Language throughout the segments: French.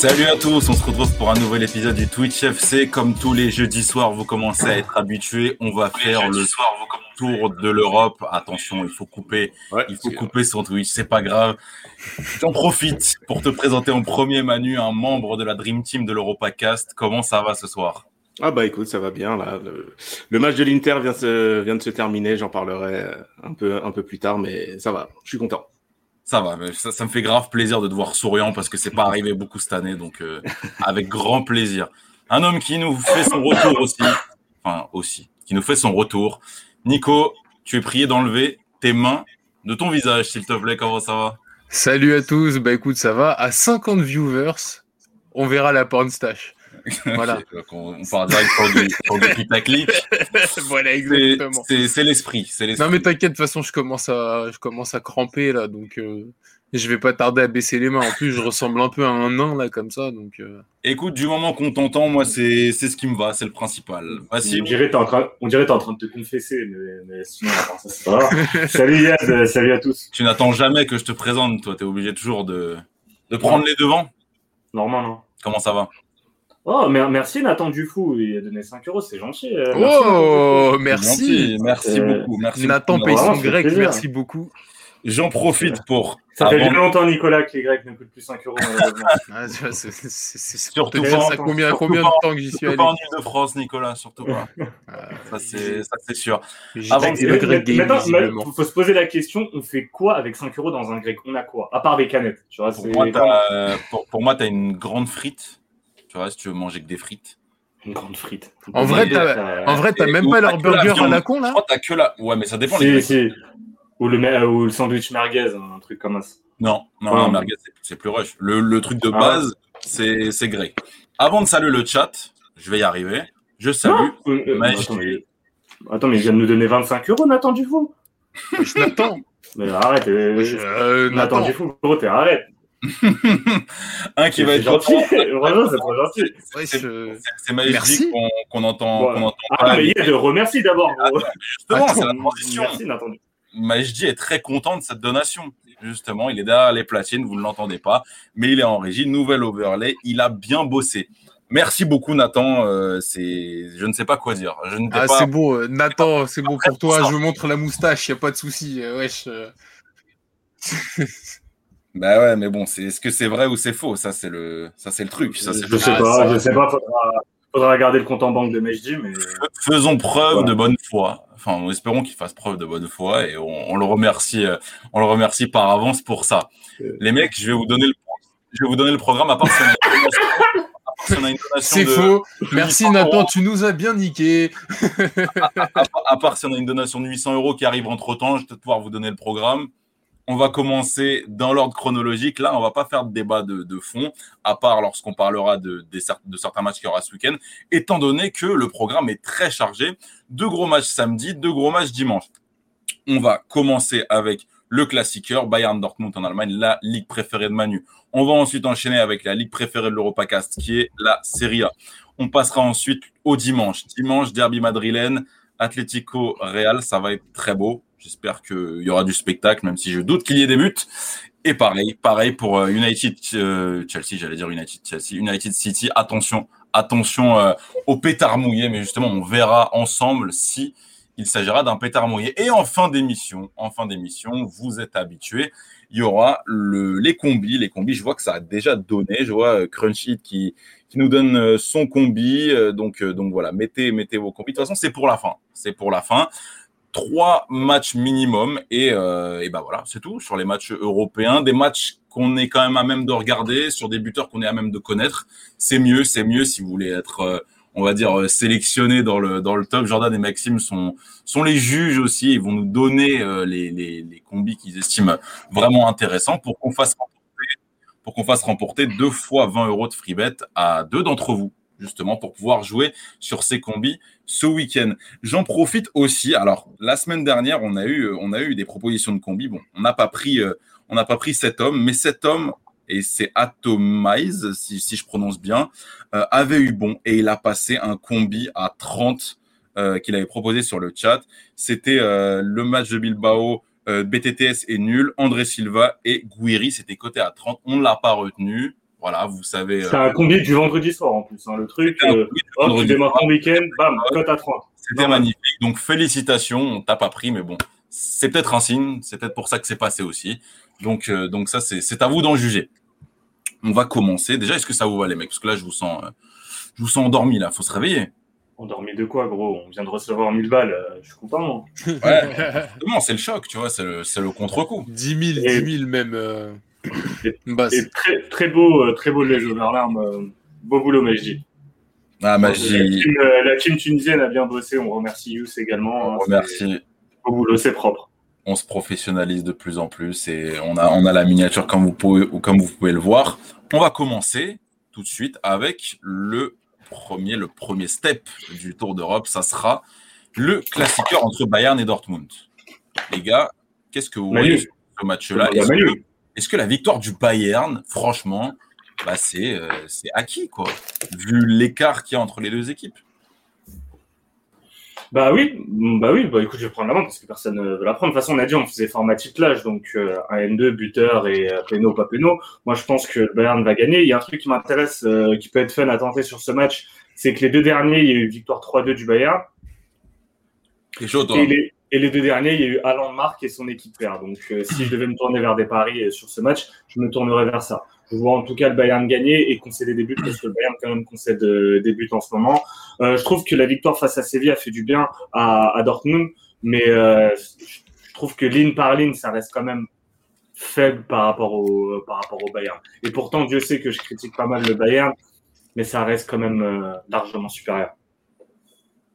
Salut à tous, on se retrouve pour un nouvel épisode du Twitch FC. Comme tous les jeudis soirs, vous commencez à être habitués. On va faire le tour de l'Europe. Attention, il faut couper, il faut couper son Twitch, c'est pas grave. J'en profite pour te présenter en premier Manu, un membre de la Dream Team de l'Europa Cast. Comment ça va ce soir? Ah bah écoute, ça va bien là. Le, match de l'Inter vient, vient de se terminer. J'en parlerai un peu, un peu plus tard, mais ça va. Je suis content. Ça va, ça, me fait grave plaisir de te voir souriant parce que c'est pas arrivé beaucoup cette année, donc euh, avec grand plaisir. Un homme qui nous fait son retour aussi, enfin aussi, qui nous fait son retour. Nico, tu es prié d'enlever tes mains de ton visage, s'il te plaît. Comment ça va? Salut à tous. Bah écoute, ça va. À 50 viewers, on verra la porn stash. Voilà. on, part direct pour du, putaclic. voilà, exactement. C'est l'esprit. Non, mais t'inquiète, de toute façon, je commence à, je commence à cramper là, donc euh, je vais pas tarder à baisser les mains. En plus, je ressemble un peu à un nain là, comme ça. Donc, euh. Écoute, du moment qu'on t'entend, moi, c'est ce qui me va, c'est le principal. On dirait que t'es en, train... en train de te confesser, mais, sinon, ça, c'est pas salut Yad, euh, salut à tous. Tu n'attends jamais que je te présente, toi, t'es obligé toujours de, de prendre les devants Normal, non Comment ça va? Oh, merci Nathan Dufou, il a donné 5 euros, c'est gentil. Euh, oh, merci. Merci, beaucoup. Merci Nathan beaucoup. paye son grec, merci beaucoup. J'en profite pour. Ça fait bien longtemps, Nicolas, que les Grecs ne coûtent plus 5 euros. ah, c'est surtout pas. Ça combien, combien de temps que j'y suis allé pas en Ile-de-France, Nicolas, surtout pas. ça, c'est sûr. Avant il faut se poser la question on fait quoi avec 5 euros dans un grec? On a quoi? À part des canettes. Tu vois, pour moi, tu as une grande frite tu vois, si tu veux manger que des frites. Une grande frite. En vrai, t'as, en vrai, t'as même pas leur burger à la con, là Je t'as que la. Ouais, mais ça dépend. Si, si. Ou, le, ou le sandwich merguez, un truc comme ça. Non, non, non, merguez, c'est, plus rush. Le, le truc de ah base, c'est, c'est grec. Avant de saluer le chat, je vais y arriver. Je salue. Euh, euh, attends, mais... attends, mais il vient de nous donner 25 euros, Nathan Dufour. je l'attends. Mais arrête. Euh, euh, Nathan Dufour, gros, t'es arrête. Un qui va être gentil. Vraiment, c'est trop gentil. c'est magique qu'on entend, ouais. entend ah, pas. mais il de remercie d'abord. Ah, justement, c'est la transition. Merci, Nathan. Majdi est très content de cette donation. Justement, il est derrière les platines, vous ne l'entendez pas, mais il est en régie, nouvelle overlay, il a bien bossé. Merci beaucoup, Nathan. Euh, c'est, je ne sais pas quoi dire. Je ne ah, c'est beau, euh, Nathan, c'est beau pour toi. Je montre la moustache, il n'y a pas de souci. Euh, wesh. Bah ouais, mais bon, c'est est-ce que c'est vrai ou c'est faux? Ça, c'est le, ça c'est le truc. Ça, je, sais pas, je sais pas. Faudra, faudra regarder le compte en banque de Mejdi, mais faisons preuve de bonne foi. Enfin, espérons qu'il fasse preuve de bonne foi et on, le remercie, euh, on le remercie par avance pour ça. Euh. Les mecs, je vais vous donner le, je vais vous donner le programme à part si on a une donation. C'est faux. Merci Nathan, tu nous as bien niqué. à, part si on a une donation de 800 euros qui arrive entre temps, je vais pouvoir vous donner le programme. On va commencer dans l'ordre chronologique. Là, on va pas faire de débat de, fond, à part lorsqu'on parlera de, certains matchs qu'il y aura ce week-end, étant donné que le programme est très chargé. Deux gros matchs samedi, deux gros matchs dimanche. On va commencer avec le classiqueur, Bayern Dortmund en Allemagne, la ligue préférée de Manu. On va ensuite enchaîner avec la ligue préférée de l'Europacast, qui est la Serie A. On passera ensuite au dimanche. Dimanche, derby madrilène, Atlético Real, ça va être très beau. J'espère qu'il y aura du spectacle, même si je doute qu'il y ait des buts. Et pareil, pareil pour euh, United euh, Chelsea, j'allais dire United Chelsea, United City. Attention, attention euh, au pétard mouillé, mais justement, on verra ensemble si il s'agira d'un pétard mouillé. Et en fin d'émission, en fin d'émission, vous êtes habitués, il y aura le, les combis. Les combis, je vois que ça a déjà donné. Je vois Crunchy qui, qui nous donne son combi. Donc, donc voilà, mettez, mettez vos combis. De toute façon, c'est pour la fin. C'est pour la fin trois matchs minimum et, euh, et ben voilà, c'est tout sur les matchs européens, des matchs qu'on est quand même à même de regarder, sur des buteurs qu'on est à même de connaître. C'est mieux, c'est mieux si vous voulez être, euh, on va dire, euh, sélectionné dans le dans le top. Jordan et Maxime sont sont les juges aussi. Ils vont nous donner les, les, les combis qu'ils estiment vraiment intéressants pour qu'on fasse pour qu'on fasse remporter deux fois 20 euros de free bet à deux d'entre vous justement pour pouvoir jouer sur ces combis ce week-end. J'en profite aussi. Alors la semaine dernière, on a eu euh, on a eu des propositions de combis. Bon, on n'a pas pris euh, on n'a pas pris cet homme, mais cet homme et c'est Atomize si, si je prononce bien euh, avait eu bon et il a passé un combi à 30 qu'il avait proposé sur le chat. C'était le match de Bilbao. BTTS est nul. André Silva et Guiri, c'était coté à 30. On ne l'a pas retenu Voilà, vous savez. C'est un combi du vendredi soir en plus. Hein, le truc, euh, tu démarres ton week-end, bam, cote à 3. C'était magnifique. Donc félicitations, on t'a pas pris, mais bon, c'est peut-être un signe, c'est peut-être pour ça que c'est passé aussi. Donc, euh, donc ça, c'est à vous d'en juger. On va commencer. Déjà, est-ce que ça vous va les mecs? Parce que là, je vous sens, je vous sens endormi là. Faut se réveiller. Endormi de quoi, gros? On vient de recevoir 1000 balles. je suis content. Ouais, c'est le choc, tu vois, c'est le, le contre-coup. 10 000, 10 000 même. Bah, très, très beau, euh, très beau le jeu vers l'arme. Euh, beau boulot, Majdi. Ah, Majdi. Euh, la team, tunisienne a bien bossé. On remercie Yous également. On hein, remercie. Beau boulot, c'est propre. On se professionnalise de plus en plus et on a, on a la miniature comme vous, pouvez, comme vous pouvez le voir. On va commencer tout de suite avec le premier, le premier step du Tour d'Europe. Ça sera le classiqueur entre Bayern et Dortmund. Les gars, qu'est-ce que vous voyez sur ce match-là? Est-ce que la victoire du Bayern, franchement, bah euh, c'est acquis, quoi, vu l'écart qu'il y a entre les deux équipes? Bah oui, bah oui, bah écoute, je vais prendre la main parce que personne ne veut la prendre. De toute façon, on a dit on faisait format titlage, donc euh, un N2, buteur et euh, Peno, pas Peno. Moi, je pense que le Bayern va gagner. Il y a un truc qui m'intéresse, qui peut être fun à tenter sur ce match, c'est que les deux derniers, il y a eu victoire 3-2 du Bayern. Chaud, toi? Et les deux derniers, il y a eu Alain Marc et son équipe père. Donc, euh, si je devais me tourner vers des paris euh, sur ce match, je me tournerais vers ça. Je vois en tout cas le Bayern gagner et concéder des buts parce que le Bayern quand même concède euh, des buts en ce moment. je trouve que la victoire face à Séville a fait du bien à, Dortmund, mais je trouve que ligne par ligne, ça reste quand même faible par rapport au par rapport au Bayern. Et pourtant, Dieu sait que je critique pas mal le Bayern, mais ça reste quand même largement supérieur.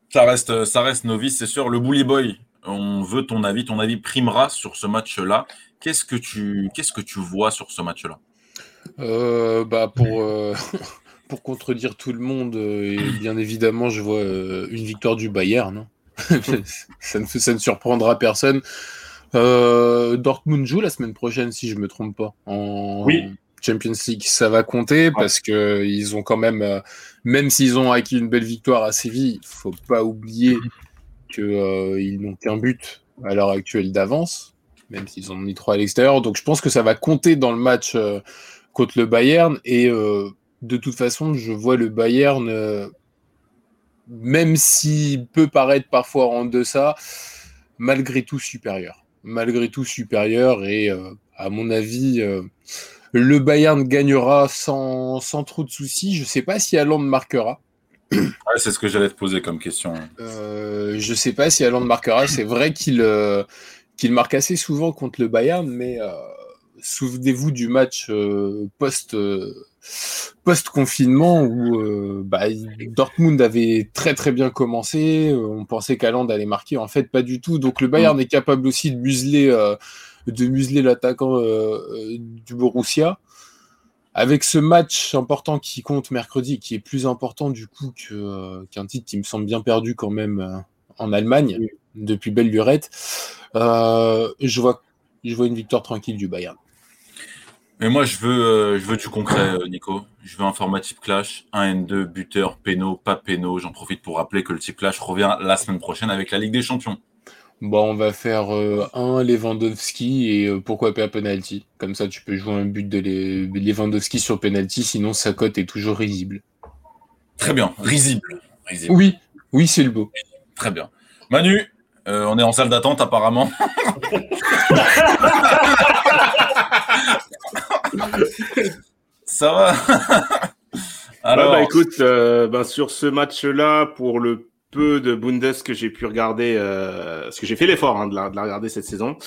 Ça reste, ça reste novice, c'est sûr. Le Bully Boy, on veut ton avis. Ton avis primera sur ce match-là. Qu'est-ce que tu, qu'est-ce que tu vois sur ce match-là? Euh, bah pour, euh, pour contredire tout le monde, euh, et bien évidemment, je vois une victoire du Bayern. ça, ne, ça ne surprendra personne. Dortmund joue la semaine prochaine, si je me trompe pas, en oui. Champions League. Ça va compter parce que ils ont quand même, même s'ils ont acquis une belle victoire à Séville, il faut pas oublier qu'ils euh, n'ont qu'un but à l'heure actuelle d'avance, même s'ils en ont mis trois à l'extérieur. Donc je pense que ça va compter dans le match euh, contre le Bayern. Et euh, de toute façon, je vois le Bayern, même s'il peut paraître parfois en deçà, malgré tout supérieur. Malgré tout supérieur. Et à mon avis, le Bayern gagnera sans, sans, trop de soucis. Je ne sais pas si Allende marquera c'est ce que j'allais te poser comme question. Euh, je sais pas si Allende marquera. C'est vrai qu'il euh, qu'il marque assez souvent contre le Bayern, mais euh, souvenez-vous du match euh, post post confinement où bah, Dortmund avait très très bien commencé. On pensait qu'Allende allait marquer. En fait, pas du tout. Donc le Bayern mm. est capable aussi de museler de museler l'attaquant du Borussia avec ce match important qui compte mercredi, qui est plus important du coup euh, qu'un titre qui me semble bien perdu quand même euh, en Allemagne depuis belle lurette, euh, je, vois, je vois une victoire tranquille du Bayern. Mais moi, je veux, je veux du concret, Nico. Je veux un format type clash, 1 N2, buteur, péno, pas péno. J'en profite pour rappeler que le type clash revient la semaine prochaine avec la Ligue des Champions. Bon, on va faire euh, un Lewandowski et euh, pourquoi pas penalty. Comme ça, tu peux jouer un but de Lewandowski sur penalty, sinon sa cote est toujours risible. Très bien, risible. Oui, oui, c'est le beau. Très bien. Manu, euh, on est en salle d'attente apparemment. ça va? Alors, bah, écoute, bah, sur ce match-là, pour le peu de Bundes que j'ai pu regarder, euh, parce que j'ai fait l'effort hein, de, la, regarder cette saison.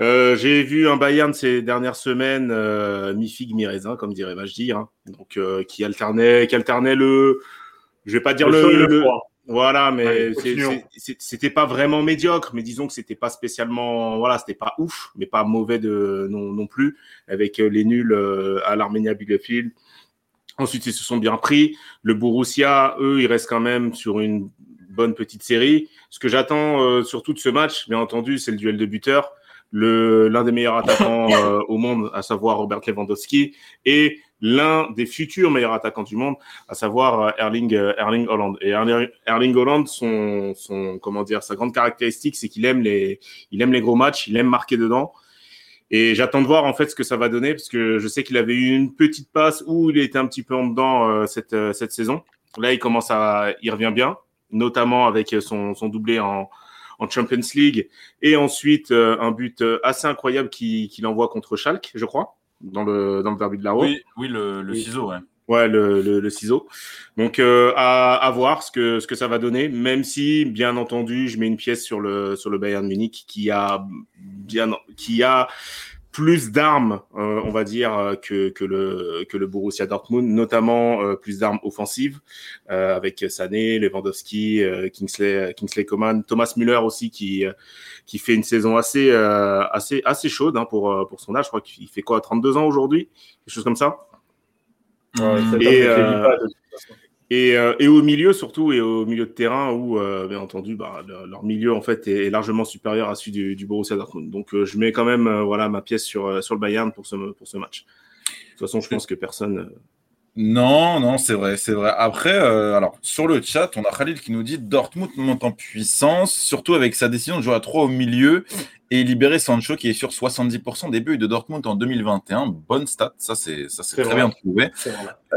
Euh, j'ai vu un Bayern ces dernières semaines, euh, mi-figue, mi-raisin, comme dirait Majdi, hein, donc euh, qui alternait, qui alternait le, je vais pas dire le, voilà, mais c'était pas vraiment médiocre, mais disons que c'était pas spécialement, voilà, c'était pas ouf, mais pas mauvais de non, non plus, avec les nuls à l'Armenia Bielefeld. Ensuite, ils se sont bien pris. Le Borussia, eux, ils restent quand même sur une bonne petite série. Ce que j'attends euh, surtout de ce match, bien entendu, c'est le duel de buteurs. L'un des meilleurs attaquants euh, au monde, à savoir Robert Lewandowski, et l'un des futurs meilleurs attaquants du monde, à savoir euh, Erling, Erling Holland. Et Erling, Holland, son, son, comment dire, sa grande caractéristique, c'est qu'il aime les, il aime les gros matchs, il aime marquer dedans. Et j'attends de voir en fait ce que ça va donner parce que je sais qu'il avait eu une petite passe où il était un petit peu en dedans euh, cette, euh, cette saison. Là, il commence à, il revient bien, notamment avec son, son doublé en, en Champions League et ensuite euh, un but assez incroyable qu'il envoie contre Schalke, je crois, dans le dans le derby de la Oui, oui, le, le ciseau, ouais. Ouais, le, le, ciseau. Donc euh, à, à, voir ce que ce que ça va donner. Même si, bien entendu, je mets une pièce sur le sur le Bayern Munich qui a bien qui a plus d'armes, euh, on va dire, que, que, le, que le Borussia Dortmund, notamment euh, plus d'armes offensives, euh, avec Sané, Lewandowski, Kingsley, Kingsley Coman, Thomas Müller aussi, qui, qui fait une saison assez, assez, assez chaude hein, pour, pour son âge. Je crois qu'il fait quoi, 32 ans aujourd'hui? Quelque chose comme ça? Et, et, euh, et, au milieu surtout et au milieu de terrain où euh, bien entendu bah, leur milieu en fait est, largement supérieur à celui du, du Borussia Dortmund. Donc euh, je mets quand même voilà ma pièce sur sur le Bayern pour ce pour ce match. De toute façon, je pense que personne non, non, c'est vrai, c'est vrai. Après, euh, alors sur le chat, on a Khalil qui nous dit Dortmund monte en puissance, surtout avec sa décision de jouer à 3 au milieu et libérer Sancho qui est sur 70% des buts de Dortmund en 2021. Bonne stat, ça c'est ça c'est très bien trouvé.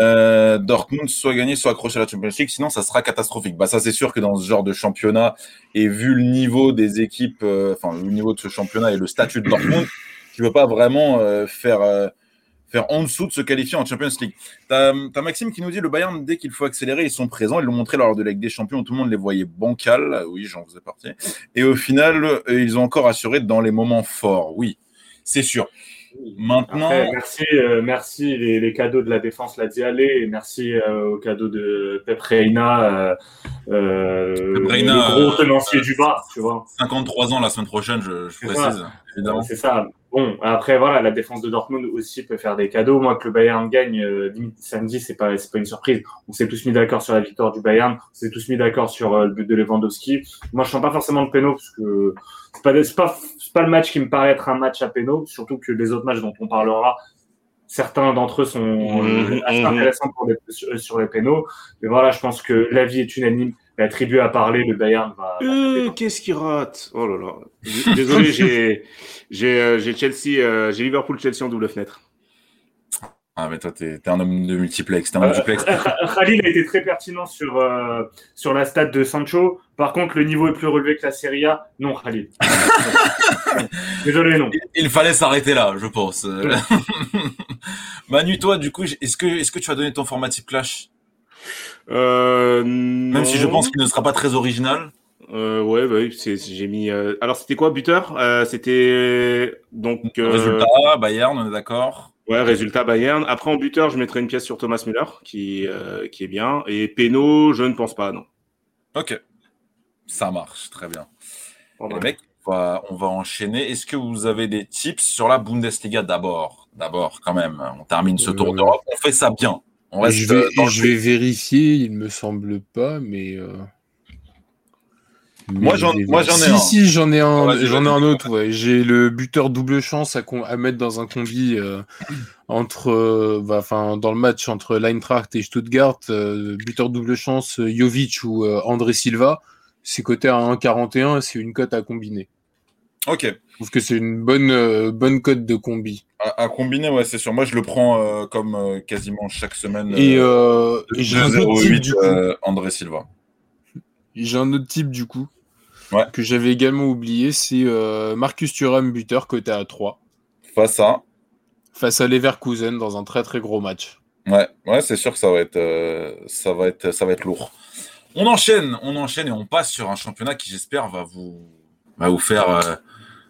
Euh, Dortmund soit gagné, soit accroché à la Champions League, sinon ça sera catastrophique. Bah ça c'est sûr que dans ce genre de championnat et vu le niveau des équipes, euh, enfin le niveau de ce championnat et le statut de Dortmund, tu veux pas vraiment faire faire en dessous de se qualifier en Champions League. T'as as Maxime qui nous dit le Bayern, dès qu'il faut accélérer, ils sont présents. Ils l'ont montré lors de la Ligue des Champions tout le monde les voyait bancal. Oui, j'en faisais partie. Et au final, euh, ils ont encore assuré dans les moments forts. Oui, c'est sûr. Maintenant. merci, euh, merci les, cadeaux de la défense l'a dit aller et merci euh, aux cadeaux de Pep Reina, euh, le gros tenancier du bas, tu vois. 53 ans la semaine prochaine, je, je précise. Évidemment. C'est ça. Bon, après, voilà, la défense de Dortmund aussi peut faire des cadeaux. Moi, que le Bayern gagne euh, samedi, c'est pas, c'est pas une surprise. On s'est tous mis d'accord sur la victoire du Bayern. On s'est tous mis d'accord sur euh, le but de Lewandowski. Moi, je sens pas forcément de péno parce que c'est pas, c'est pas, c'est pas le match qui me paraît être un match à péno. Surtout que les autres matchs dont on parlera, certains d'entre eux sont mmh, assez mmh. intéressants pour sur, les pénaux. Mais voilà, je pense que la vie est unanime la tribu a parlé, le Bayern va. Euh, Qu'est-ce qu'il rate? Oh là là. Désolé, j'ai j'ai euh, Chelsea, euh, j'ai Liverpool Chelsea en double fenêtre. Ah mais toi t'es es un homme de multiplex, un multiplex. Khalil a été très pertinent sur sur la stat de Sancho. Par contre, le niveau est plus relevé que la Serie A. Non, Khalil. Désolé, non. Il, fallait s'arrêter là, je pense. Manu, toi, du coup, est-ce que est-ce que tu vas donner ton format type clash? Euh, Même si je pense qu'il ne sera pas très original. Euh, ouais, bah j'ai mis. Euh, alors, c'était quoi buteur? Euh, C'était donc. Résultat Bayern, on est d'accord. Ouais, résultat Bayern. Après, en buteur, je mettrais une pièce sur Thomas Müller, qui, qui est bien. Et Peno, je ne pense pas, non. Ok. Ça marche, très bien. Les mecs, on va, on va enchaîner. Est-ce que vous avez des tips sur la Bundesliga d'abord? D'abord, quand même. On termine ce tour d'Europe. On fait ça bien je vais, je vais vérifier, il me semble pas, mais. Euh, moi, j'en, moi, j'en ai si, un. Si, j'en ai un, j'en ai un autre. Ouais. J'ai le buteur double chance à, à mettre dans un combi euh, entre, euh, bah, enfin, dans le match entre l'Eintracht et Stuttgart, buteur double chance Jovic ou André Silva. C'est coté à 1,41, c'est une cote à combiner. Ok. Je trouve que c'est une bonne, bonne cote de combi. À, combiner, ouais, c'est sûr. Moi, je le prends euh, comme euh, quasiment chaque semaine. Et, euh, j'ai un autre type, du coup. André Silva. J'ai un autre type, du coup, que j'avais également oublié. C'est Marcus Thuram, buteur, côté à 3. Face à? Face à Leverkusen, dans un très très gros match. Ouais, ouais c'est sûr que ça va, être, ça, va être, ça va être lourd. On enchaîne, on enchaîne et on passe sur un championnat qui, j'espère, va vous, va, vous faire,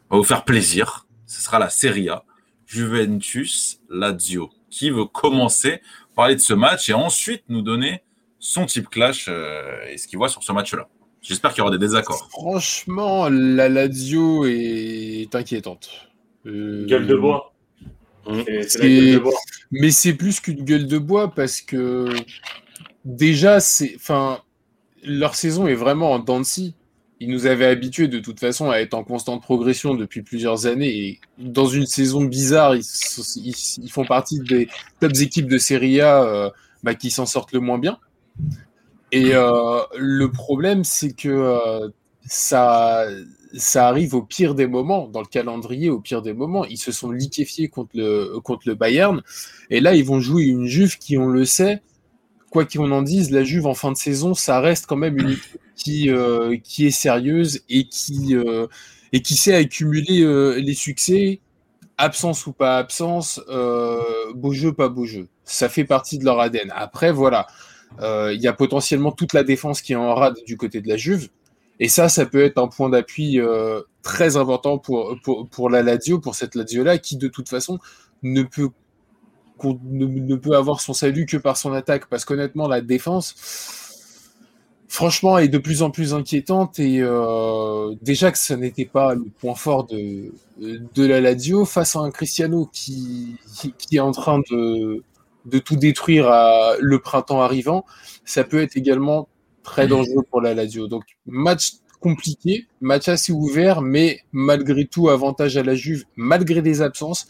va vous faire plaisir. Ce sera la Serie A. Juventus Lazio. Qui veut commencer parler de ce match et ensuite nous donner son type clash euh, et ce qu'il voit sur ce match-là. J'espère qu'il y aura des désaccords. Franchement, la Lazio est inquiétante. Euh, gueule de bois. Mais c'est plus qu'une gueule de bois parce que déjà, c'est, enfin, leur saison est vraiment en dents de scie ils nous avaient habitués de toute façon à être en constante progression depuis plusieurs années. Et dans une saison bizarre, ils, font partie des tops équipes de Serie A euh, bah, qui s'en sortent le moins bien. Et euh, le problème, c'est que euh, ça, arrive au pire des moments, dans le calendrier, au pire des moments. Ils se sont liquéfiés contre le, contre le Bayern. Et là, ils vont jouer une Juve qui, on le sait, quoi qu'on en dise, la Juve en fin de saison, ça reste quand même une qui, euh, qui est sérieuse et qui, euh, et qui sait accumuler euh, les succès, absence ou pas absence, beau jeu, pas beau jeu. Ça fait partie de leur ADN. Après, voilà, il y a potentiellement toute la défense qui est en rade du côté de la Juve. Et ça, ça peut être un point d'appui très important pour, pour, pour, la Lazio, pour cette Lazio-là, qui de toute façon ne peut ne, peut avoir son salut que par son attaque, parce qu'honnêtement, la défense, franchement, est de plus en plus inquiétante. Et euh, déjà que ce n'était pas le point fort de, de la Lazio, face à un Cristiano qui, qui, est en train de, de tout détruire à le printemps arrivant, ça peut être également très dangereux pour la Lazio. Donc, match compliqué, match assez ouvert, mais malgré tout, avantage à la Juve, malgré des absences,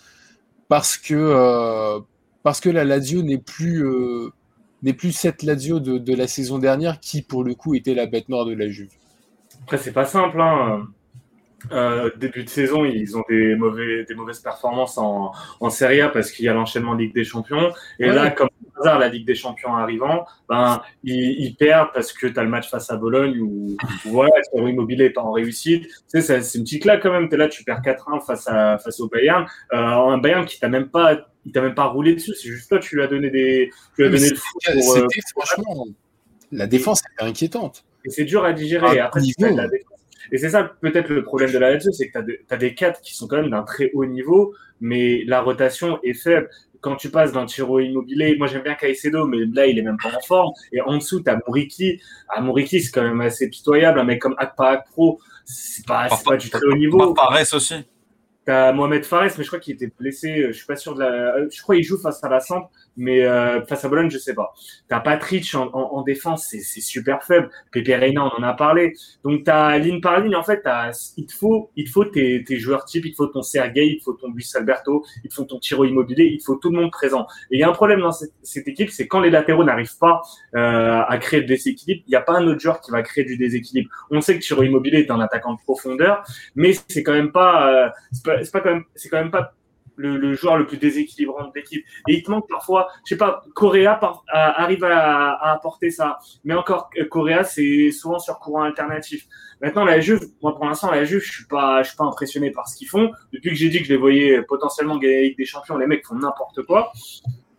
parce que, euh, parce que la Lazio n'est plus, euh, n'est plus cette Lazio de, de, la saison dernière qui, pour le coup, était la bête noire de la Juve. Après, c'est pas simple. Hein. Euh, début de saison, ils ont des, mauvais, des mauvaises performances en, en Serie A parce qu'il y a l'enchaînement Ligue des Champions. Et là, comme par hasard, la Ligue des Champions arrivant, ben, ils, ils perdent parce que tu as le match face à Bologne ou voilà, leur immobilier est en réussite. Tu sais, c'est une petite claque quand même. Tu es là, tu perds 4-1 face, à, face au Bayern. Euh, un Bayern qui t'a même pas il t'a même pas roulé dessus, c'est juste toi, tu lui as donné des. Tu lui as donné le foot pour, euh, franchement, la défense est inquiétante. Et c'est dur à digérer. Après, niveau, la défense et c'est ça peut-être le problème de la Lazio, c'est que tu as, des cadres qui sont quand même d'un très haut niveau, mais la rotation est faible. Quand tu passes d'un tiro immobilier, moi j'aime bien Caicedo, mais là il est même pas en forme. Et en dessous, tu as Mouriki. Ah, Mouriki, c'est quand même assez pitoyable. Un mec comme Akpa Pro, c'est pas, pas du très haut niveau. Fares aussi. T'as Mohamed Fares, mais je crois qu'il était blessé. Je suis pas sûr de la. Je crois qu'il joue face à la mais euh, face à Bologne, je sais pas. T'as Patrick en, en, en défense, c'est super faible. Pepe Reina, on en a parlé. Donc t'as ligne par ligne, en fait, il te faut, il te faut tes, tes joueurs types, il te faut ton Sergei, il te faut ton Luis Alberto, il te faut ton Tiro Immobilier, il te faut tout le monde présent. Et il y a un problème dans cette, équipe, c'est quand les latéraux n'arrivent pas euh, à créer le déséquilibre, il n'y a pas un autre joueur qui va créer du déséquilibre. On sait que Tiro Immobilier est un attaquant de profondeur, mais c'est quand même pas, euh, c'est pas, pas quand même, c'est quand même pas le, le, joueur le plus déséquilibrant de l'équipe. Et il te manque parfois, je sais pas, Correa arrive à, apporter ça. Mais encore, Correa, c'est souvent sur courant alternatif. Maintenant, la Juve, moi pour l'instant, la Juve, je suis pas, je suis pas impressionné par ce qu'ils font. Depuis que j'ai dit que je les voyais potentiellement gagner avec des champions, les mecs font n'importe quoi.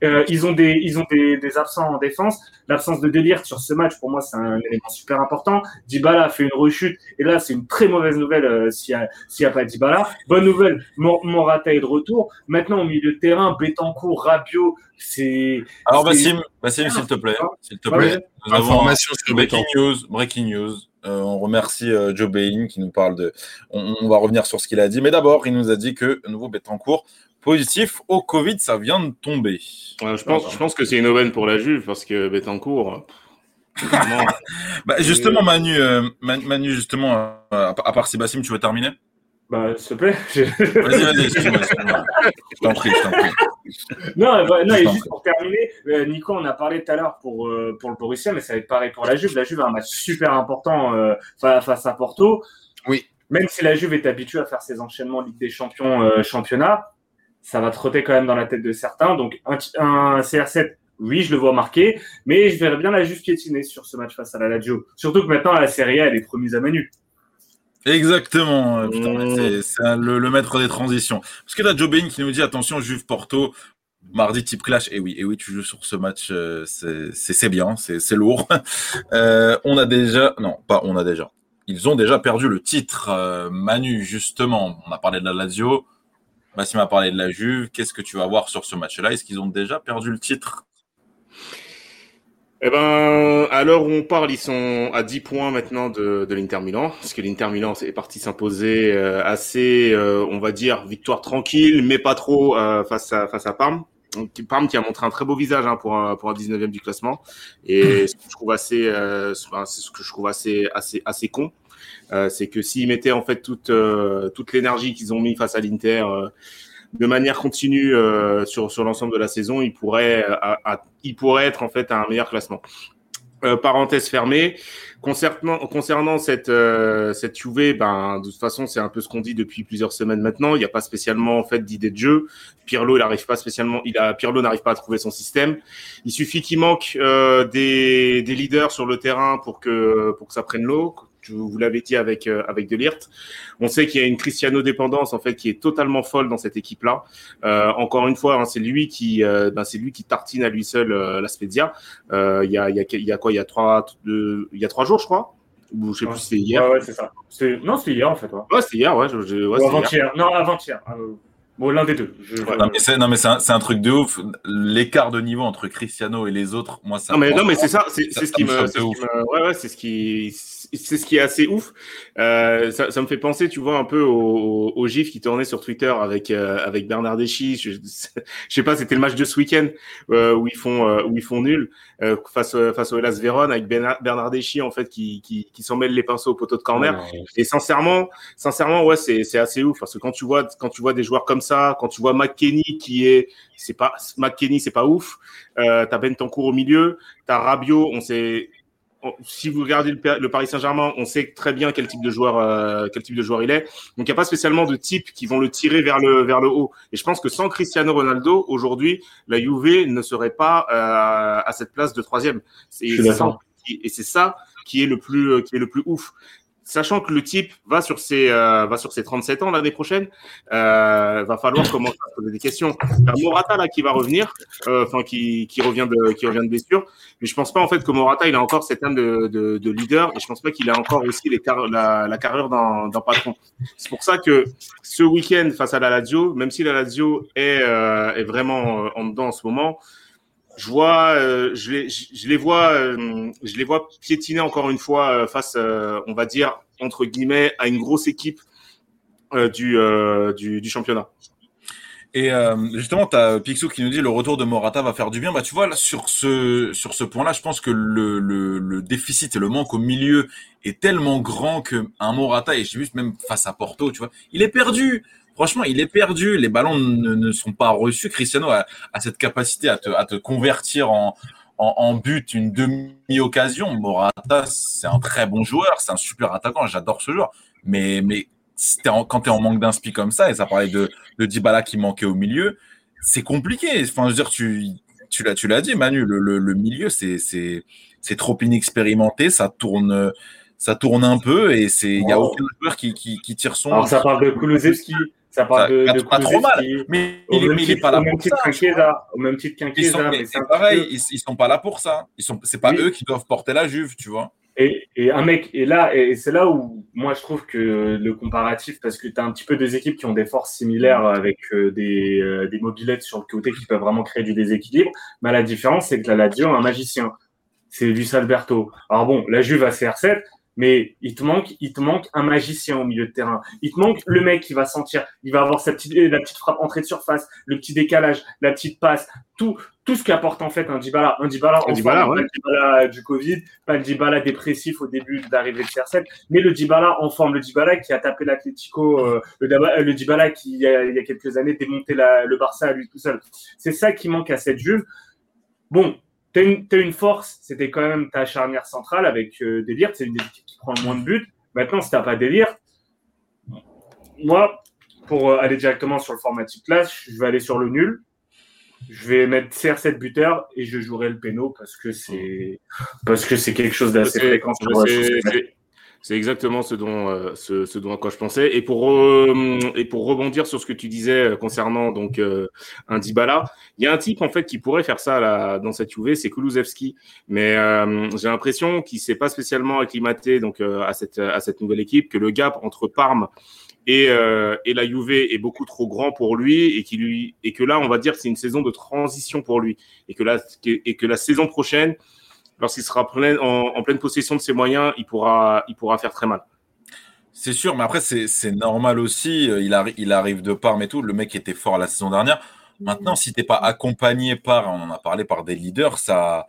Euh, ils ont des ils ont des, des absents en défense. L'absence de délire sur ce match pour moi c'est un élément super important. Dybala a fait une rechute et là c'est une très mauvaise nouvelle euh, s'il y a a pas Dybala. Bonne nouvelle, Morata est de retour. Maintenant au milieu de terrain, Betancourt, Rabiot, c'est Alors Bassim, Bassim s'il te plaît, s'il te plaît. Information sur breaking news, breaking news. Euh, on remercie euh, Joe Bain qui nous parle de. On, on, va revenir sur ce qu'il a dit, mais d'abord, il nous a dit que nouveau Betancourt positif au Covid, ça vient de tomber. je, pense, je pense que c'est une aubaine pour la Juve parce que Betancourt. bah, justement, Manu, euh, Manu, justement, euh, à part Sébastien, tu veux terminer? Bah, s'il te plaît. Vas-y, vas-y, excuse-moi. je t'en prie, je t'en prie. Non, bah, non et juste pour terminer, euh, Nico, on a parlé tout à l'heure pour, euh, pour le Borussia, mais ça va être pareil pour la Juve. La Juve a un match super important euh, face à Porto. Oui. Même si la Juve est habituée à faire ses enchaînements Ligue des Champions, euh, championnat, ça va trotter quand même dans la tête de certains. Donc, un, un CR7, oui, je le vois marqué, mais je verrais bien la Juve piétiner sur ce match face à la Lazio. Surtout que maintenant, la Serie A, elle est promise à Manu. Exactement, euh, mmh. c'est le, maître des transitions. Parce que là, Joe Bain qui nous dit attention, Juve Porto, mardi type clash. Et oui, et oui, tu joues sur ce match, euh, c'est bien, c'est lourd. Euh, on a déjà, non, pas on a déjà. Ils ont déjà perdu le titre. Manu, justement, on a parlé de la Lazio. Massim a parlé de la Juve. Qu'est-ce que tu vas voir sur ce match-là? Est-ce qu'ils ont déjà perdu le titre? Eh ben, à l'heure où on parle, ils sont à 10 points maintenant de, de l'Inter Milan, parce que l'Inter Milan est parti s'imposer euh, assez, euh, on va dire, victoire tranquille, mais pas trop euh, face à face à Parme. Donc, Parme qui a montré un très beau visage hein, pour un, pour un 19e du classement, et ce que je trouve assez, c'est ce que je trouve assez assez assez con, c'est que s'ils mettaient en fait toute toute l'énergie qu'ils ont mis face à l'Inter de manière continue euh, sur, sur l'ensemble de la saison, il pourrait, euh, il pourrait être en fait un meilleur classement. Euh, parenthèse fermée. Concernant, concernant cette, euh, cette Juve, ben, de toute façon, c'est un peu ce qu'on dit depuis plusieurs semaines maintenant. Il n'y a pas spécialement en fait d'idée de jeu. Pirlo, il arrive pas spécialement, il a, Pirlo n'arrive pas à trouver son système. Il suffit qu'il manque euh, des, des leaders sur le terrain pour que, pour que ça prenne l'eau, vous l'avez dit avec euh, avec Delirte. On sait qu'il y a une Cristiano dépendance en fait qui est totalement folle dans cette équipe là. Euh, encore une fois, hein, c'est lui qui euh, ben, c'est lui qui tartine à lui seul la Spezia. Il y a il y a y a quoi? Il y a trois il y a trois jours je crois? Ou je sais plus si c'était hier. Ouais, c'est ça. Non, c'était hier en fait. Ouais, ouais c'était hier, ouais. Je, ouais avant-hier. Non, avant-hier. Bon, l'un des deux. Non, mais c'est un, un, truc de ouf. L'écart de niveau entre Cristiano et les autres, moi, ça. Non, mais, non, mais c'est ça. C'est ce qui me. Ouais, ouais, c'est ce qui c'est ce qui est assez ouf. Euh, ça, ça, me fait penser, tu vois, un peu au, au, gif qui tournait sur Twitter avec euh, avec Bernard Deschy. Je, je sais pas, c'était le match de ce week-end euh, où ils font euh, où ils font nul euh, face face au Hellas Vérone avec Bernard Deschy en fait qui qui, qui s'en mêle les pinceaux au poteau de corner. Et sincèrement, sincèrement, ouais, c'est c'est assez ouf parce que quand tu vois quand tu vois des joueurs comme ça, quand tu vois McKenny qui est c'est pas McKenny, c'est pas ouf. Euh, t'as Bentancourt au milieu, t'as Rabiot, on sait si vous regardez le, Paris Saint-Germain, on sait très bien quel type de joueur, euh, quel type de joueur il est. Donc il n'y a pas spécialement de type qui vont le tirer vers le vers le haut. Et je pense que sans Cristiano Ronaldo, aujourd'hui, la Juve ne serait pas euh, à cette place de troisième. Et c'est ça qui est le plus qui est le plus ouf sachant que le type va sur ses, euh, va sur ses 37 ans l'année prochaine, euh, va falloir commencer à poser des questions. A Morata là qui va revenir, euh, enfin qui, qui revient de qui revient de blessure, mais je pense pas en fait que Morata il a encore cette âme de, de, de leader et je pense pas qu'il a encore aussi les la, la carrière d'un patron. C'est pour ça que ce week-end face à la Lazio, même si la Lazio est, euh, est vraiment euh, en dedans en ce moment, euh, je, les, vois, euh, je les vois piétiner encore une fois euh, face, on va dire entre guillemets, à une grosse équipe du, du, championnat. Et justement, tu as Pixou qui nous dit le retour de Morata va faire du bien. Bah, tu vois, sur ce, sur ce point-là, je pense que le, le, le, déficit et le manque au milieu est tellement grand qu'un Morata, et j'ai vu même face à Porto, tu vois, il est perdu. Franchement, il est perdu. Les ballons ne, sont pas reçus. Cristiano a, cette capacité à te, à te convertir en, en, but une demi-occasion. Morata, c'est un très bon joueur, c'est un super attaquant. J'adore ce joueur. Mais, mais quand tu es en manque d'inspi comme ça, et ça parlait de, de Dybala qui manquait au milieu, c'est compliqué. Enfin, je veux dire, tu, tu l'as, tu l'as dit, Manu, le, le, milieu, c'est, c'est, c'est trop inexpérimenté, ça tourne, ça tourne un peu et c'est, il y a aucun joueur qui, qui, qui tire son. Alors, ça parle de Kulusevski, ça parle de, de pas trop mal, mais il, est pas là pour ça. Au même titre qu'un c'est pareil, ils, ils, sont pas là pour ça. Ils sont, c'est pas eux qui doivent porter la Juve, tu vois. Et, et, un mec, et là, et c'est là où moi je trouve que le comparatif, parce que tu as un petit peu des équipes qui ont des forces similaires avec euh, des, euh, des mobilettes sur le côté qui peuvent vraiment créer du déséquilibre. Mais la différence, c'est que la Lazio a un magicien. C'est Luis Alberto. Alors bon, la Juve a CR7, mais il te manque, il te manque un magicien au milieu de terrain. Il te manque le mec qui va sentir, il va avoir sa petite, la petite frappe entrée de surface, le petit décalage, la petite passe, tout, tout ce qu'apporte en fait un Dybala. Un Dybala, un Dybala, ouais. Dybala du Covid, pas le Dybala dépressif au début d'arrivée de CR7, mais le Dybala en forme, le Dybala qui a tapé l'Atlético, euh, le, Dybala qui, il y, a, il y a quelques années, démonté la, le Barça à lui tout seul. C'est ça qui manque à cette Juve. Bon, T'as une, une, force, c'était quand même ta charnière centrale avec euh, c'est une des équipes qui prend le moins de buts. Maintenant, si t'as pas Délire, moi, pour euh, aller directement sur le format type classe, je vais aller sur le nul. Je vais mettre CR7 buteur et je jouerai le péno parce que c'est parce que c'est quelque chose d'assez fréquent. C'est exactement ce dont, euh, ce, ce, dont à quoi je pensais. Et pour, euh, et pour rebondir sur ce que tu disais euh, concernant donc un Dybala, il y a un type en fait qui pourrait faire ça là, dans cette UV, c'est Kulusevski. Mais j'ai l'impression qu'il s'est pas spécialement acclimaté donc à cette à cette nouvelle équipe, que le gap entre Parme et, et la Juve est beaucoup trop grand pour lui et, qui lui, et que là, on va dire c'est une saison de transition pour lui et que, la, et que la saison prochaine, lorsqu'il sera en, pleine possession de ses moyens, il pourra, il pourra faire très mal. C'est sûr, mais après, c'est normal aussi. Euh, il, il arrive de part, mais tout. Le mec était fort la saison dernière. Maintenant, si tu n'es pas accompagné par, on en a parlé, par des leaders, ça.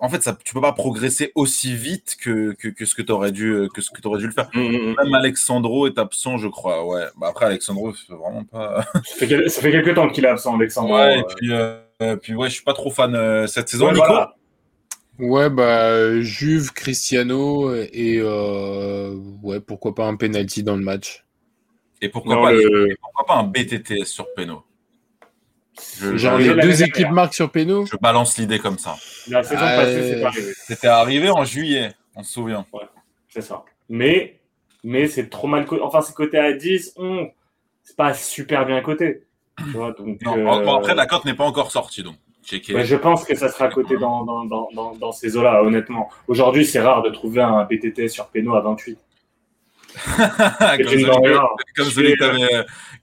En fait, ça, tu peux pas progresser aussi vite que, que, ce que tu aurais dû que ce que aurais dû le faire. Mm, mm, mm. Même Alexandro est absent, je crois. Ouais. Bah après, Alexandro, c'est vraiment pas. ça, fait, quelques temps qu'il est absent, Alexandro. Ouais, et puis, euh, puis ouais, je suis pas trop fan euh, cette saison. Nico, Ouais, bah, Juve, Cristiano et euh, ouais, pourquoi pas un penalty dans le match. Et pourquoi, pas, pourquoi pas un BTTS sur Peno? Genre les deux équipes marquent sur Peno? Je balance l'idée comme ça. La saison passée, c'est pas arrivé. C'était arrivé en juillet, on se souvient. Ouais, c'est ça. Mais, mais c'est trop mal coté. Enfin, c'est coté à 10, 11. C'est pas super bien coté. donc, euh... après, la cote n'est pas encore sortie, donc. Mais je pense que ça sera coté dans, dans, dans, dans, ces eaux-là, honnêtement. Aujourd'hui, c'est rare de trouver un BTT sur Peno à 28. comme, celui, comme, celui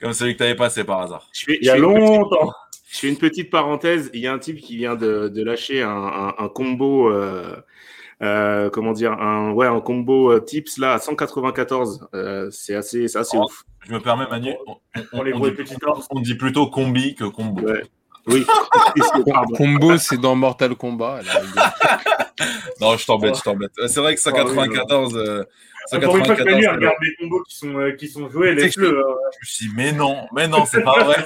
comme, celui que tu avais passé par hasard. Il y a longtemps. Je fais une petite parenthèse. Il y a un type qui vient de, de lâcher un, un, combo, euh, euh, comment dire, un, ouais, un combo euh, tips là à 194. Euh, c'est assez, c'est assez oh, ouf. Je me permets, Manu. On, on, les on, dit, on dit, plutôt combi que combo. Ouais. Oui. combo, c'est dans Mortal Kombat. non, je t'embête, je t'embête. C'est vrai que 194. Pour une fois que Manu regarde des combos qui sont, euh, qui sont joués, laisse-le. Euh. Je me suis dit, mais non, mais non, c'est pas vrai.